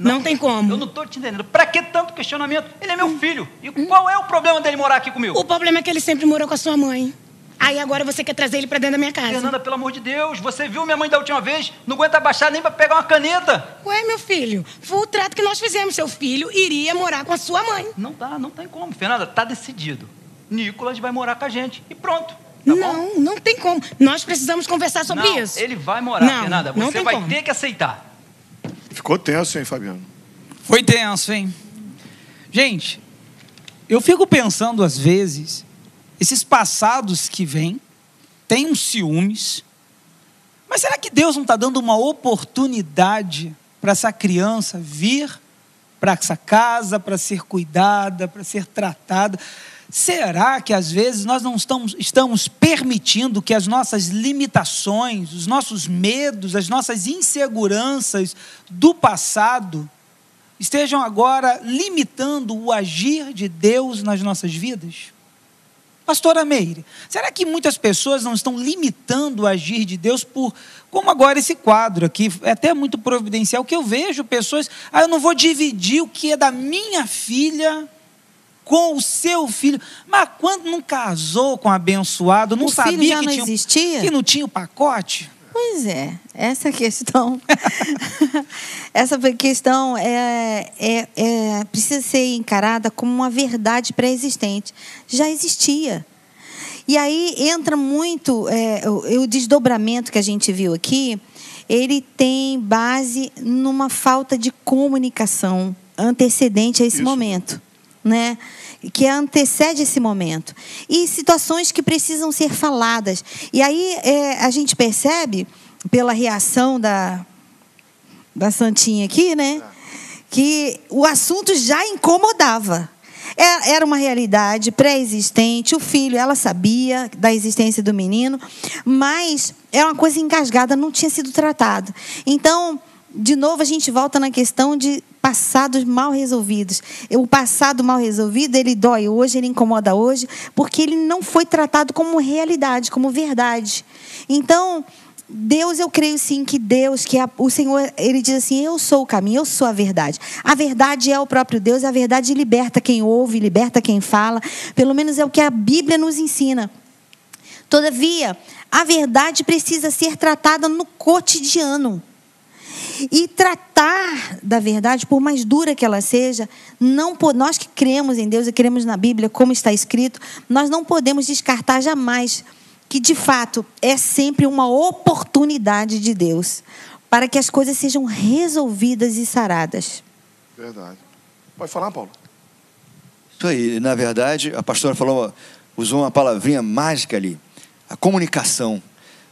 Não, não tem como. Eu não estou te entendendo. Para que tanto questionamento? Ele é meu filho. E qual é o problema dele morar aqui comigo? O problema é que ele sempre morou com a sua mãe. Aí agora você quer trazer ele para dentro da minha casa. Fernanda, pelo amor de Deus, você viu minha mãe da última vez? Não aguenta baixar nem para pegar uma caneta. Ué, meu filho, foi o trato que nós fizemos. Seu filho iria morar com a sua mãe. Não dá, não tem como. Fernanda, tá decidido. Nicolas vai morar com a gente. E pronto. Tá não, bom? não tem como. Nós precisamos conversar sobre não, isso. Ele vai morar, não, Fernanda. Você vai como. ter que aceitar. Ficou tenso, hein, Fabiano? Foi tenso, hein? Gente, eu fico pensando às vezes, esses passados que vêm, têm uns ciúmes, mas será que Deus não está dando uma oportunidade para essa criança vir para essa casa, para ser cuidada, para ser tratada? Será que às vezes nós não estamos, estamos permitindo que as nossas limitações, os nossos medos, as nossas inseguranças do passado estejam agora limitando o agir de Deus nas nossas vidas? Pastora Meire, será que muitas pessoas não estão limitando o agir de Deus por, como agora esse quadro aqui, é até muito providencial, que eu vejo pessoas, ah, eu não vou dividir o que é da minha filha com o seu filho. Mas quando não casou com o abençoado, não O filho sabia já que não tinha, existia? que não tinha o pacote? Pois é, essa questão, essa questão é, é, é- precisa ser encarada como uma verdade pré-existente. Já existia. E aí entra muito é, o, o desdobramento que a gente viu aqui. Ele tem base numa falta de comunicação antecedente a esse momento, né? Que antecede esse momento e situações que precisam ser faladas. E aí é, a gente percebe pela reação da da Santinha aqui, né? Que o assunto já incomodava. É- Era uma realidade pré-existente. O filho, ela sabia da existência do menino, mas é uma coisa engasgada, não tinha sido tratado. Então, de novo, a gente volta na questão de passados mal resolvidos. O passado mal resolvido, ele dói hoje, ele incomoda hoje, porque ele não foi tratado como realidade, como verdade. Então, Deus, eu creio sim que Deus, que a- o Senhor, ele diz assim: Eu sou o caminho, eu sou a verdade. A verdade é o próprio Deus, a verdade liberta quem ouve, liberta quem fala. Pelo menos é o que a Bíblia nos ensina. Todavia, a verdade precisa ser tratada no cotidiano. E tratar da verdade, por mais dura que ela seja, não nós que cremos em Deus e cremos na Bíblia, como está escrito, nós não podemos descartar jamais que, de fato, é sempre uma oportunidade de Deus para que as coisas sejam resolvidas e saradas. Verdade. Pode falar, Paulo? Isso aí, na verdade, a pastora falou, usou uma palavrinha mágica ali, a comunicação.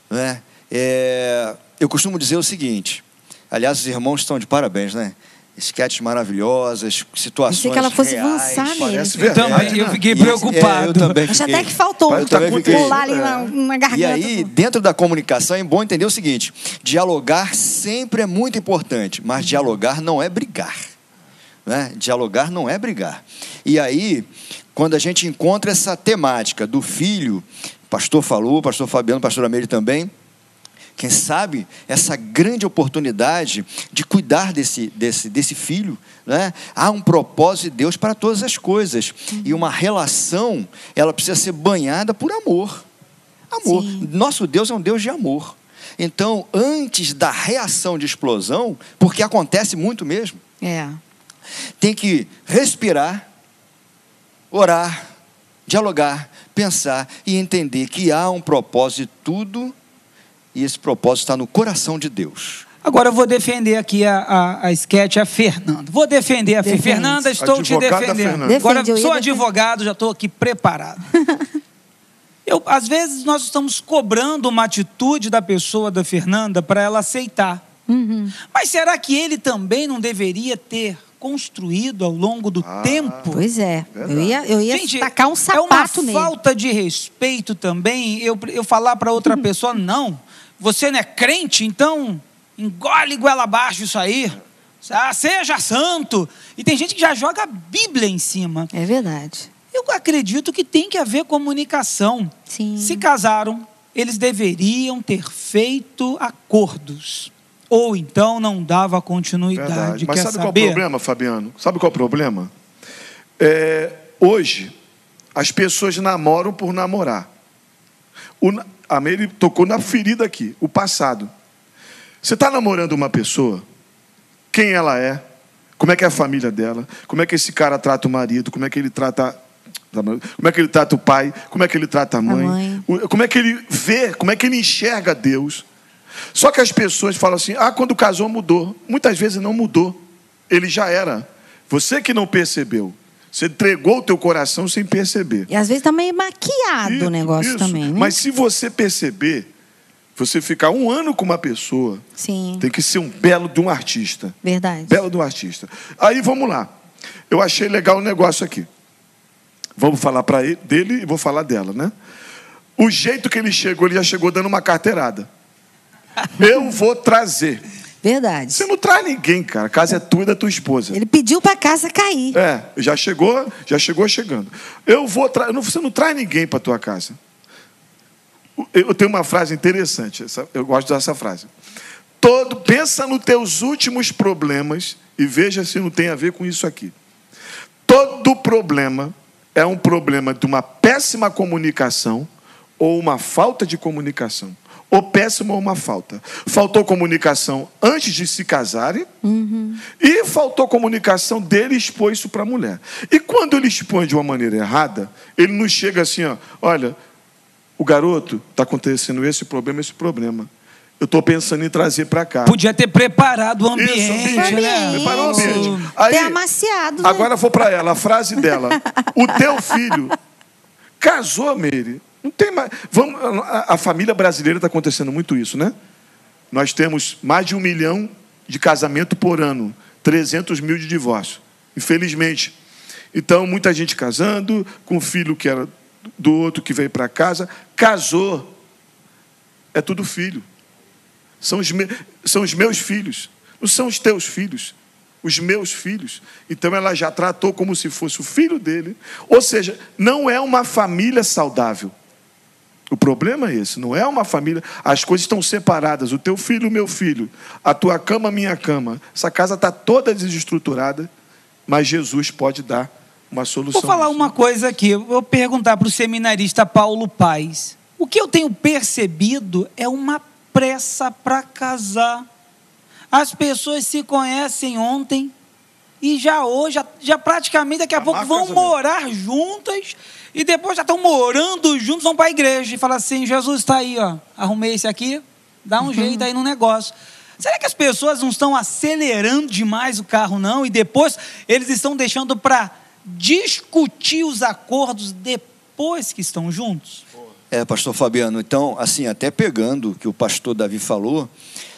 Né? É, eu costumo dizer o seguinte, aliás, os irmãos estão de parabéns, né? Esquetes maravilhosas, situações Pensei que ela fosse reais. avançar nele. Parece Eu também, eu fiquei preocupado. é, eu também Acho fiquei. até que faltou Eu também fiquei. pular ali na, na garganta. E aí, dentro da comunicação, é bom entender o seguinte: dialogar sempre é muito importante, mas dialogar não é brigar. Né? Dialogar não é brigar. E aí, quando a gente encontra essa temática do filho, o pastor falou, o pastor Fabiano, o pastor Ameire também, quem sabe essa grande oportunidade de cuidar desse, desse, desse filho. Né? Há um propósito de Deus para todas as coisas. E uma relação, ela precisa ser banhada por amor. Amor. Sim. Nosso Deus é um Deus de amor. Então, antes da reação de explosão, porque acontece muito mesmo, É. tem que respirar, orar, dialogar, pensar e entender que há um propósito de tudo e esse propósito está no coração de Deus. Agora eu vou defender aqui a, a, a sketch, a Fernanda. Vou defender a. Defende. Fernanda, estou te Advogada defendendo. Fernanda. Agora, Defende, sou advogado, já estou aqui preparado. Eu, às vezes nós estamos cobrando uma atitude da pessoa da Fernanda para ela aceitar. Uhum. Mas será que ele também não deveria ter construído ao longo do tempo? Pois é. Eu ia, eu ia Gente, tacar um é uma sapato nele. falta de respeito também eu, eu falar para outra pessoa, não, você não é crente, então engole goela abaixo isso aí. Ah, seja santo. E tem gente que já joga a Bíblia em cima. É verdade. Eu acredito que tem que haver comunicação. Sim. Se casaram, eles deveriam ter feito acordos. Ou então não dava continuidade. Verdade. Mas Quer sabe qual é o saber? problema, Fabiano? Sabe qual é o problema? É, hoje, as pessoas namoram por namorar. O, na- a Meire tocou na ferida aqui, o passado. Você está namorando uma pessoa, quem ela é, como é que é a família dela, como é que esse cara trata o marido, como é que ele trata. Como é que ele trata o pai, como é que ele trata a mãe, mãe. o- como é que ele vê, como é que ele enxerga Deus. Só que as pessoas falam assim: ah, quando casou mudou. Muitas vezes não mudou. Ele já era. Você que não percebeu. Você entregou o teu coração sem perceber. E às vezes tá meio maquiado Isso, o negócio isso. também, né? Mas se você perceber, você ficar um ano com uma pessoa, Sim, tem que ser um belo de um artista. verdade. Belo de um artista. Aí vamos lá. Eu achei legal o negócio aqui. Vamos falar para ele, dele e vou falar dela, né? O jeito que ele chegou, ele já chegou dando uma carteirada. Eu vou trazer. Verdade. Você não traz ninguém, cara. A casa é tua e da tua esposa. Ele pediu pra casa cair. É, já chegou, já chegou chegando. Eu vou tra... você não traz ninguém para tua casa. Eu tenho uma frase interessante, essa- eu gosto dessa frase. Todo pensa nos teus últimos problemas e veja se não tem a ver com isso aqui. Todo problema é um problema de uma péssima comunicação ou uma falta de comunicação. Ou péssima ou uma falta. Faltou comunicação antes de se casarem e faltou comunicação dele expor isso para a mulher. E quando ele expõe de uma maneira errada, ele não chega assim, ó, olha, o garoto está acontecendo esse problema, esse problema. Eu estou pensando em trazer para cá. Podia ter preparado o ambiente, Isso, ambiente. né? Preparou o ambiente. Aí- Ter amaciado, né? Agora vou para ela, a frase dela. O teu filho casou, Meire. Não tem mais. Vamos, a, a família brasileira está acontecendo muito isso, né? Nós temos mais de um milhão de casamento por ano, 300 mil de divórcio. Infelizmente. Então, muita gente casando, com filho que era do outro que veio para casa. Casou. É tudo filho. São os, me- são os meus filhos. Não são os teus filhos. Os meus filhos. Então ela já tratou como se fosse o filho dele. Ou seja, não é uma família saudável. O problema é esse, não é uma família. As coisas estão separadas. O teu filho, o meu filho. A tua cama, a minha cama. Essa casa está toda desestruturada, mas Jesus pode dar uma solução. Vou falar uma coisa aqui. Vou perguntar para o seminarista Paulo Paz. O que eu tenho percebido é uma pressa para casar. As pessoas se conhecem ontem e já hoje, já, praticamente daqui a pouco Amar vão casamento. morar juntas e depois já estão morando juntos, vão para a igreja e falam assim: Jesus está aí, ó, arrumei esse aqui, dá um jeito aí no negócio. Será que as pessoas não estão acelerando demais o carro, não? E depois eles estão deixando para discutir os acordos depois que estão juntos? É, pastor Fabiano, então, assim, até pegando o que o pastor Davi falou,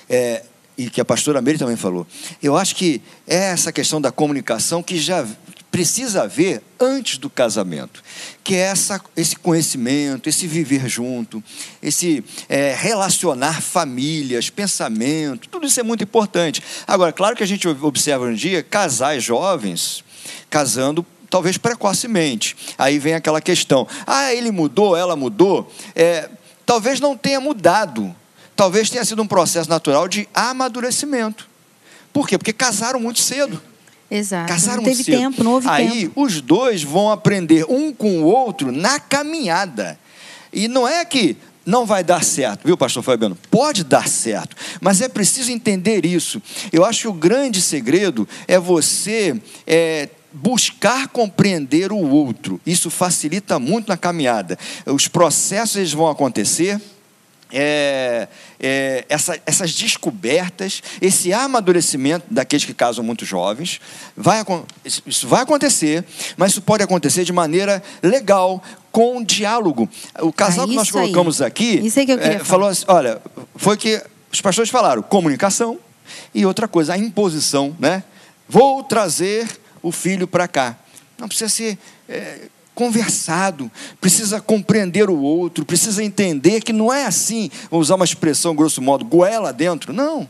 é, e que a pastora Meire também falou, eu acho que é essa questão da comunicação que já precisa haver antes do casamento, que é essa, esse conhecimento, esse viver junto, esse é, relacionar famílias, pensamento, tudo isso é muito importante. Agora, claro que a gente observa em dia casais jovens casando talvez precocemente. Aí vem aquela questão: ah, ele mudou, ela mudou. É, talvez não tenha mudado. Talvez tenha sido um processo natural de amadurecimento. Por quê? Porque casaram muito cedo. Exato. Casaram não teve cedo. tempo, não houve Aí tempo. os dois vão aprender um com o outro na caminhada. E não é que não vai dar certo, viu, pastor Fabiano? Pode dar certo, mas é preciso entender isso. Eu acho que o grande segredo é você é, buscar compreender o outro. Isso facilita muito na caminhada. Os processos eles vão acontecer. É, é, essa- essas descobertas, esse amadurecimento daqueles que casam muito jovens, vai, isso vai acontecer, mas isso pode acontecer de maneira legal, com diálogo. O casal Ah, que nós isso aí. colocamos aqui Isso aí que eu é, falou assim, olha, foi que os pastores falaram, comunicação e outra coisa, a imposição, né? Vou trazer o filho para cá. Não precisa ser é, conversado, precisa compreender o outro, precisa entender que não é assim, vou usar uma expressão grosso modo, goela dentro. Não.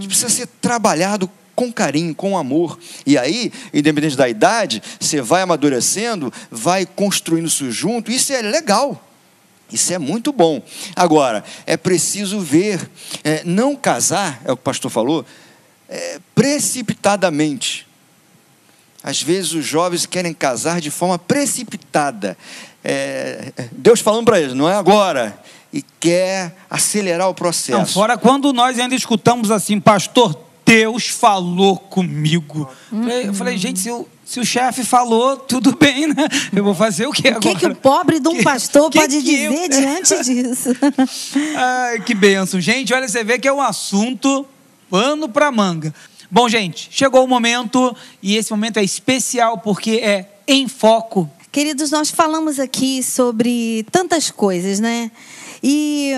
Isso precisa ser trabalhado com carinho, com amor. E aí, independente da idade, você vai amadurecendo, vai construindo isso junto. Isso é legal. Isso é muito bom. Agora, é preciso ver, é, não casar, é o que o pastor falou, é, precipitadamente. Às vezes os jovens querem casar de forma precipitada. É, Deus falando para eles, não é agora. E quer acelerar o processo. Não, fora quando nós ainda escutamos assim, pastor, Deus falou comigo. Falei- Eu falei, gente, se o, se o chefe falou, tudo bem, né? Eu vou fazer o quê O que, agora? que o pobre de um Que- pastor que pode que eu- dizer diante disso? Ai, que benção. Gente, olha, você vê que é um assunto pano para manga. Bom, gente, chegou o momento e esse momento é especial porque é em foco. Queridos, nós falamos aqui sobre tantas coisas, né? E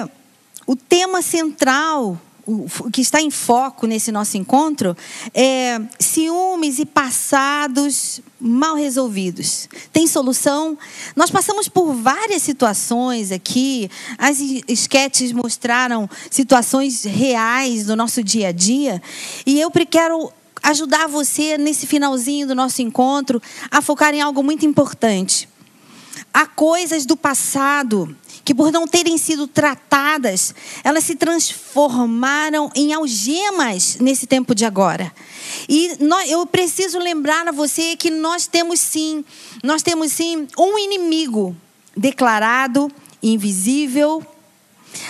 o tema central, o que está em foco nesse nosso encontro, é ciúmes e passados mal resolvidos. Tem solução? Nós passamos por várias situações aqui. As es- esquetes mostraram situações reais do nosso dia a dia. E eu quero ajudar você nesse finalzinho do nosso encontro a focar em algo muito importante. Há coisas do passado que, por não terem sido tratadas, elas se transformaram em algemas nesse tempo de agora. E nós, eu preciso lembrar a você que nós temos sim, nós temos sim um inimigo declarado, invisível,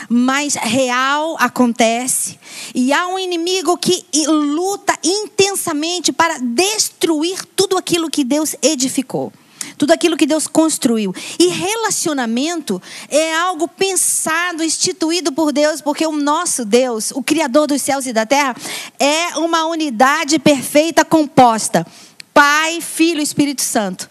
mas real acontece. E há um inimigo que luta intensamente para destruir tudo aquilo que Deus edificou. Tudo aquilo que Deus construiu. E relacionamento é algo pensado, instituído por Deus, porque o nosso Deus, o Criador dos céus e da terra, é uma unidade perfeita composta Pai, Filho e Espírito Santo.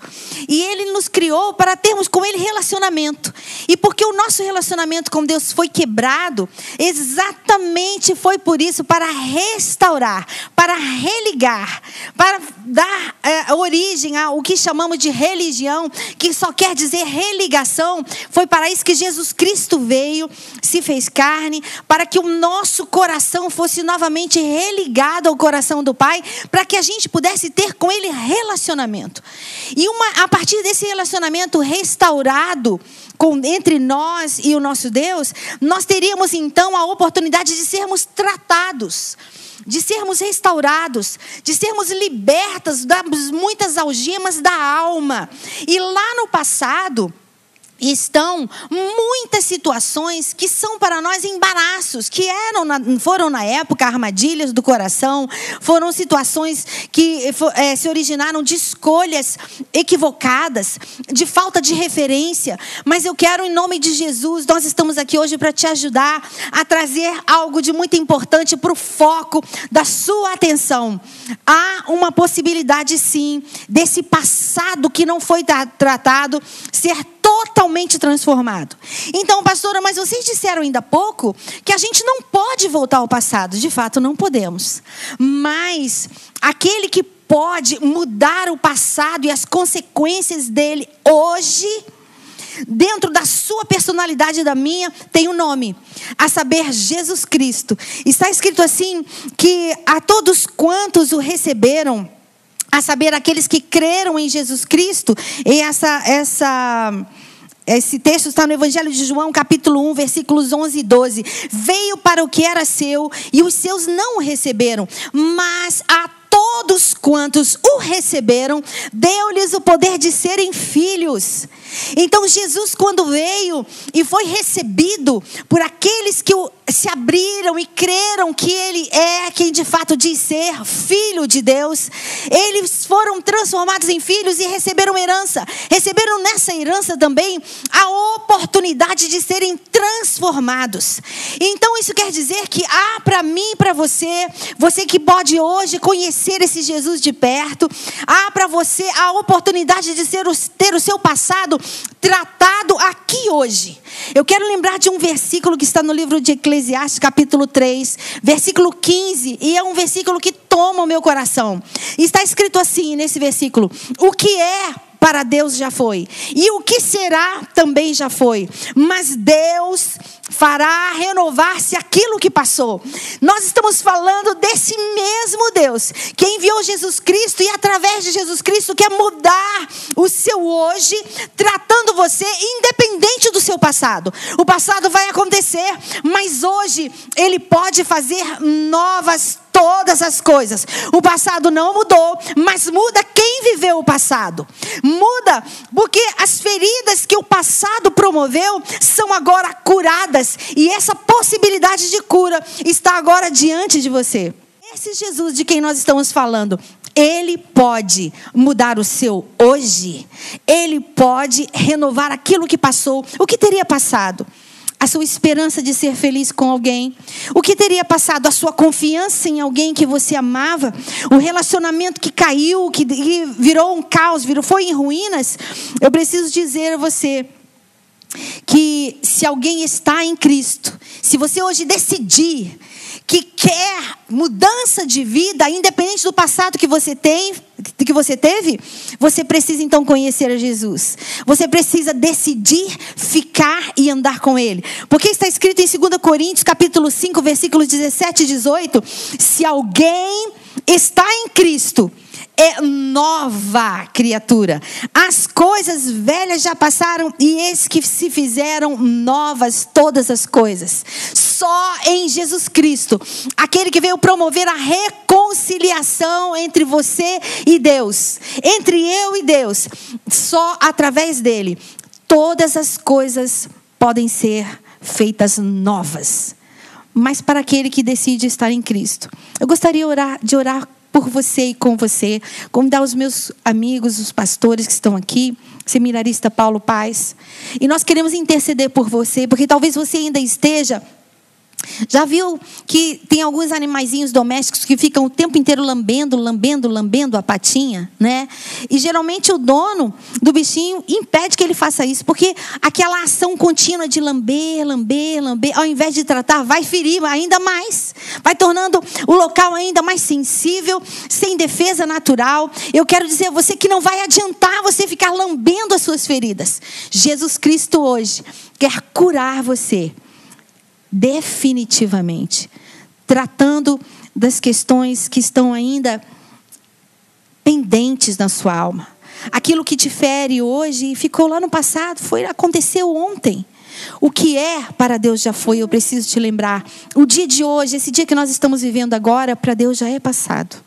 E Ele nos criou para termos com Ele relacionamento. E porque o nosso relacionamento com Deus foi quebrado, exatamente foi por isso para restaurar, para religar, para dar é, origem ao que chamamos de religião, que só quer dizer religação. Foi para isso que Jesus Cristo veio, se fez carne, para que o nosso coração fosse novamente religado ao coração do Pai, para que a gente pudesse ter com Ele relacionamento. E uma, a partir desse relacionamento restaurado com, entre nós e o nosso Deus, nós teríamos então a oportunidade de sermos tratados de sermos restaurados, de sermos libertas das muitas algemas da alma. E lá no passado, estão muitas situações que são para nós embaraços, que eram foram na época armadilhas do coração, foram situações que é, se originaram de escolhas equivocadas, de falta de referência. Mas eu quero, em nome de Jesus, nós estamos aqui hoje para te ajudar a trazer algo de muito importante para o foco da sua atenção. Há uma possibilidade, sim, desse passado que não foi tratado ser totalmente transformado. Então, pastora, mas vocês disseram ainda há pouco que a gente não pode voltar ao passado. De fato, não podemos. Mas aquele que pode mudar o passado e as consequências dele hoje, dentro da sua personalidade e da minha, tem um nome, a saber, Jesus Cristo. Está escrito assim: que a todos quantos o receberam, a saber, aqueles que creram em Jesus Cristo, e essa, essa, esse texto está no Evangelho de João, capítulo 1, versículos 11 e 12. Veio para o que era seu e os seus não o receberam, mas a todos quantos o receberam, deu-lhes o poder de serem filhos. Então Jesus, quando veio e foi recebido por aqueles que se abriram e creram que Ele é quem de fato diz ser filho de Deus, eles foram transformados em filhos e receberam herança. Receberam nessa herança também a oportunidade de serem transformados. Então isso quer dizer que há para mim para você, você que pode hoje conhecer esse Jesus de perto, há para você a oportunidade de ser, ter o seu passado tratado aqui hoje. Eu quero lembrar de um versículo que está no livro de Eclesiastes, capítulo 3, versículo 15, e é um versículo que toma o meu coração. Está escrito assim nesse versículo: O que é para Deus já foi. E o que será também já foi. Mas Deus fará renovar-se aquilo que passou. Nós estamos falando desse mesmo Deus que enviou Jesus Cristo e através de Jesus Cristo quer mudar o seu hoje, tratando você independente do seu passado. O passado vai acontecer, mas hoje ele pode fazer novas todas as coisas. O passado não mudou, mas muda quem viveu o passado. Muda porque as feridas que o passado promoveu são agora curadas e essa possibilidade de cura está agora diante de você. Esse Jesus de quem nós estamos falando, ele pode mudar o seu hoje. Ele pode renovar aquilo que passou, o que teria passado a sua esperança de ser feliz com alguém, o que teria passado, a sua confiança em alguém que você amava, o relacionamento que caiu, que virou um caos, virou, foi em ruínas. Eu preciso dizer a você que se alguém está em Cristo, se você hoje decidir que quer mudança de vida, independente do passado que você tem, que você teve, você precisa então conhecer a Jesus. Você precisa decidir ficar e andar com ele. Porque está escrito em 2 Coríntios, capítulo 5, versículos 17 e 18, se alguém está em Cristo, é nova criatura. As coisas velhas já passaram e eis que se fizeram novas todas as coisas. Só em Jesus Cristo, aquele que veio promover a reconciliação entre você e Deus, entre eu e Deus, só através dele, todas as coisas podem ser feitas novas. Mas para aquele que decide estar em Cristo, eu gostaria de orar, de orar por você e com você, convidar os meus amigos, os pastores que estão aqui, seminarista Paulo Paz, e nós queremos interceder por você, porque talvez você ainda esteja já viu que tem alguns animaizinhos domésticos que ficam o tempo inteiro lambendo, lambendo, lambendo a patinha, né? E geralmente o dono do bichinho impede que ele faça isso, porque aquela ação contínua de lamber, lamber, lamber, ao invés de tratar, vai ferir ainda mais, vai tornando o local ainda mais sensível, sem defesa natural. Eu quero dizer a você que não vai adiantar você ficar lambendo as suas feridas. Jesus Cristo hoje quer curar você definitivamente, tratando das questões que estão ainda pendentes na sua alma. Aquilo que te fere hoje ficou lá no passado, foi aconteceu ontem. O que é para Deus já foi, eu preciso te lembrar. O dia de hoje, esse dia que nós estamos vivendo agora, para Deus já é passado.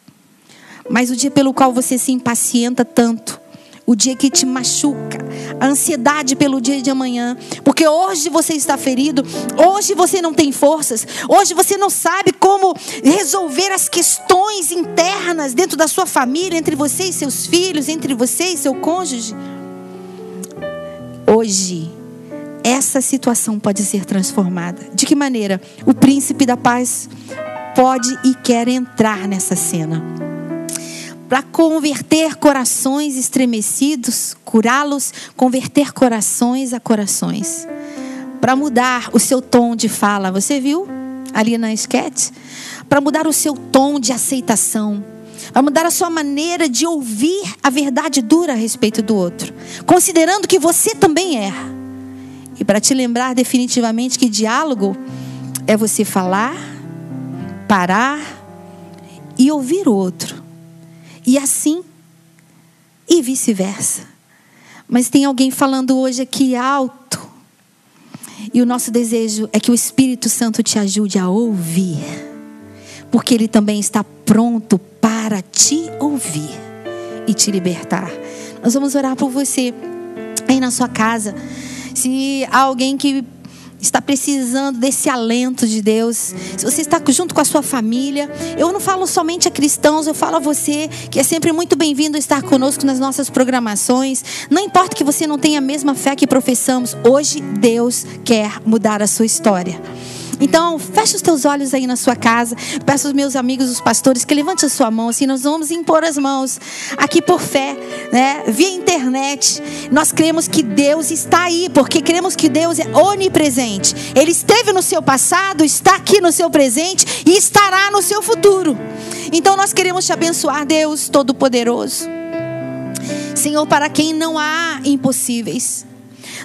Mas o dia pelo qual você se impacienta tanto, o dia que te machuca, a ansiedade pelo dia de amanhã, porque hoje você está ferido, hoje você não tem forças, hoje você não sabe como resolver as questões internas dentro da sua família, entre você e seus filhos, entre você e seu cônjuge. Hoje, essa situação pode ser transformada. De que maneira? O príncipe da paz pode e quer entrar nessa cena para converter corações estremecidos, curá-los, converter corações a corações. Para mudar o seu tom de fala, você viu ali na esquete? Para mudar o seu tom de aceitação, para mudar a sua maneira de ouvir a verdade dura a respeito do outro, considerando que você também erra. E para te lembrar definitivamente que diálogo é você falar, parar e ouvir o outro e assim, e vice-versa. Mas tem alguém falando hoje aqui alto. E o nosso desejo é que o Espírito Santo te ajude a ouvir. Porque ele também está pronto para te ouvir e te libertar. Nós vamos orar por você aí na sua casa. Se há alguém que está precisando desse alento de Deus, se você está junto com a sua família, eu não falo somente a cristãos, eu falo a você que é sempre muito bem-vindo estar conosco nas nossas programações. Não importa que você não tenha a mesma fé que professamos, hoje Deus quer mudar a sua história. Então, feche os teus olhos aí na sua casa. Peço aos meus amigos, os pastores, que levante a sua mão. Assim, nós vamos impor as mãos aqui por fé, né? Via internet. Nós cremos que Deus está aí, porque cremos que Deus é onipresente. Ele esteve no seu passado, está aqui no seu presente e estará no seu futuro. Então, nós queremos te abençoar, Deus Todo-Poderoso. Senhor, para quem não há impossíveis.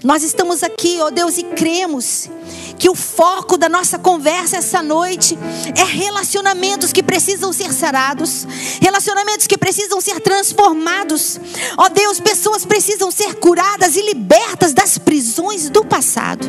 Nós estamos aqui, ó Deus, e cremos que o foco da nossa conversa essa noite é relacionamentos que precisam ser sarados, relacionamentos que precisam ser transformados. Ó Deus, pessoas precisam ser curadas e libertas das prisões do passado.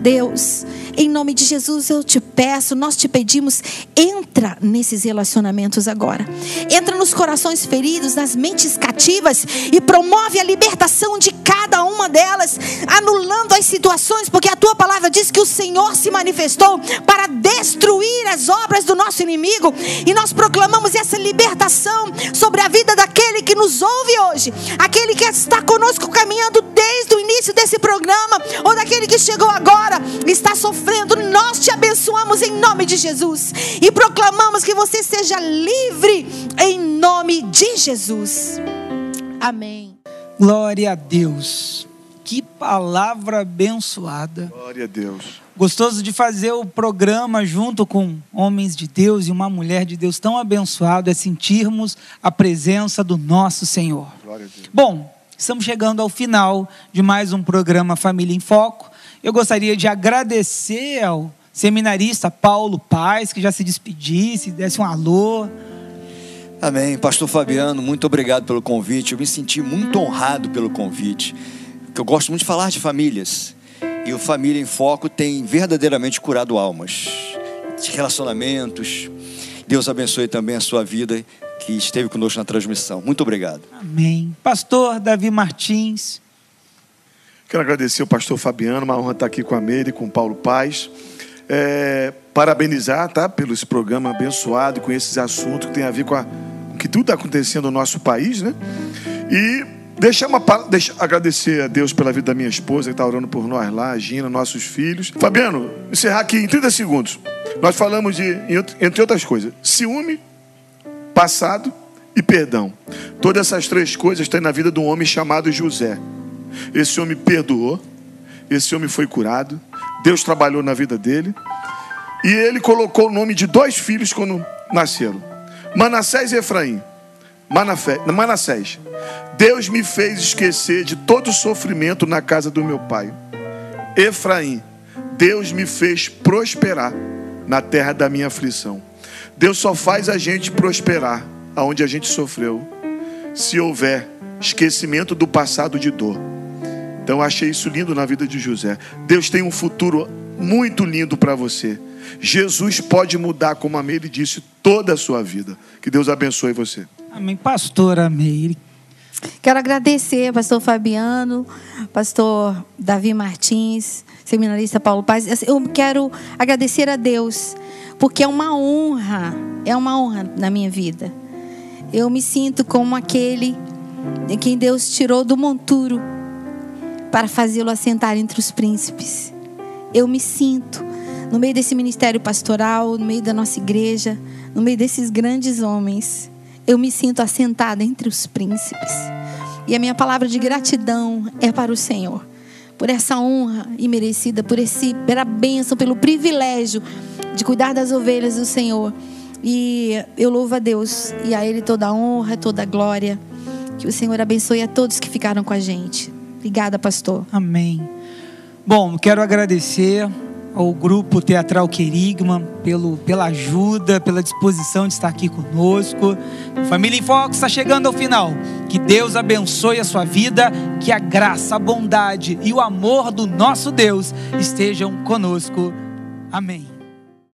Deus, em nome de Jesus, eu te peço, nós te pedimos, entra nesses relacionamentos agora. Entra nos corações feridos, nas mentes cativas e promove a libertação de cada uma delas, anulando as situações, porque a tua palavra diz que o Senhor se manifestou para destruir as obras do nosso inimigo, e nós proclamamos essa libertação sobre a vida daquele que nos ouve hoje, aquele que está conosco caminhando desde o início desse programa, ou daquele que chegou agora, está sofrendo sofrendo, nós te abençoamos em nome de Jesus e proclamamos que você seja livre em nome de Jesus. Amém. Glória a Deus. Que palavra abençoada. Glória a Deus. Gostoso de fazer o programa junto com homens de Deus e uma mulher de Deus tão abençoado é sentirmos a presença do nosso Senhor. Bom, estamos chegando ao final de mais um programa Família em Foco. Eu gostaria de agradecer ao seminarista Paulo Paz, que já se despedisse, desse um alô. Amém. Pastor Fabiano, muito obrigado pelo convite. Eu me senti muito honrado pelo convite. Porque eu gosto muito de falar de famílias. E o Família em Foco tem verdadeiramente curado almas, de relacionamentos. Deus abençoe também a sua vida que esteve conosco na transmissão. Muito obrigado. Amém. Pastor Davi Martins. Quero agradecer o pastor Fabiano, uma honra estar aqui com a Meire e com o Paulo Paz. É, parabenizar, tá? Pelo esse programa abençoado com esses assuntos que tem a ver com, a, com que tudo está acontecendo no nosso país, né? E deixar uma, agradecer a Deus pela vida da minha esposa que está orando por nós lá, a Gina, nossos filhos. Fabiano, encerrar aqui em 30 segundos. Nós falamos de, entre outras coisas, ciúme, passado e perdão. Todas essas três coisas estão na vida de um homem chamado José. Esse homem perdoou, esse homem foi curado, Deus trabalhou na vida dele. E ele colocou o nome de dois filhos quando nasceram: Manassés e Efraim. Manassés. Deus me fez esquecer de todo o sofrimento na casa do meu pai. Efraim. Deus me fez prosperar na terra da minha aflição. Deus só faz a gente prosperar aonde a gente sofreu, se houver esquecimento do passado de dor. Então eu achei isso lindo na vida de José. Deus tem um futuro muito lindo para você. Jesus pode mudar, como a Meire disse, toda a sua vida. Que Deus abençoe você. Amém. Pastora Meire. Quero agradecer, pastor Fabiano, pastor Davi Martins, seminarista Paulo Paz. Eu quero agradecer a Deus, porque é uma honra, é uma honra na minha vida. Eu me sinto como aquele em quem Deus tirou do monturo para fazê-lo assentar entre os príncipes. Eu me sinto no meio desse ministério pastoral, no meio da nossa igreja, no meio desses grandes homens. Eu me sinto assentada entre os príncipes. E a minha palavra de gratidão é para o Senhor. Por essa honra imerecida, por esse, pela bênção, pelo privilégio de cuidar das ovelhas do Senhor. E eu louvo a Deus e a Ele toda a honra, toda a glória. Que o Senhor abençoe a todos que ficaram com a gente. Obrigada, pastor. Amém. Bom, quero agradecer ao grupo Teatral Querigma pelo, pela ajuda, pela disposição de estar aqui conosco. Família em Foco está chegando ao final. Que Deus abençoe a sua vida, que a graça, a bondade e o amor do nosso Deus estejam conosco. Amém.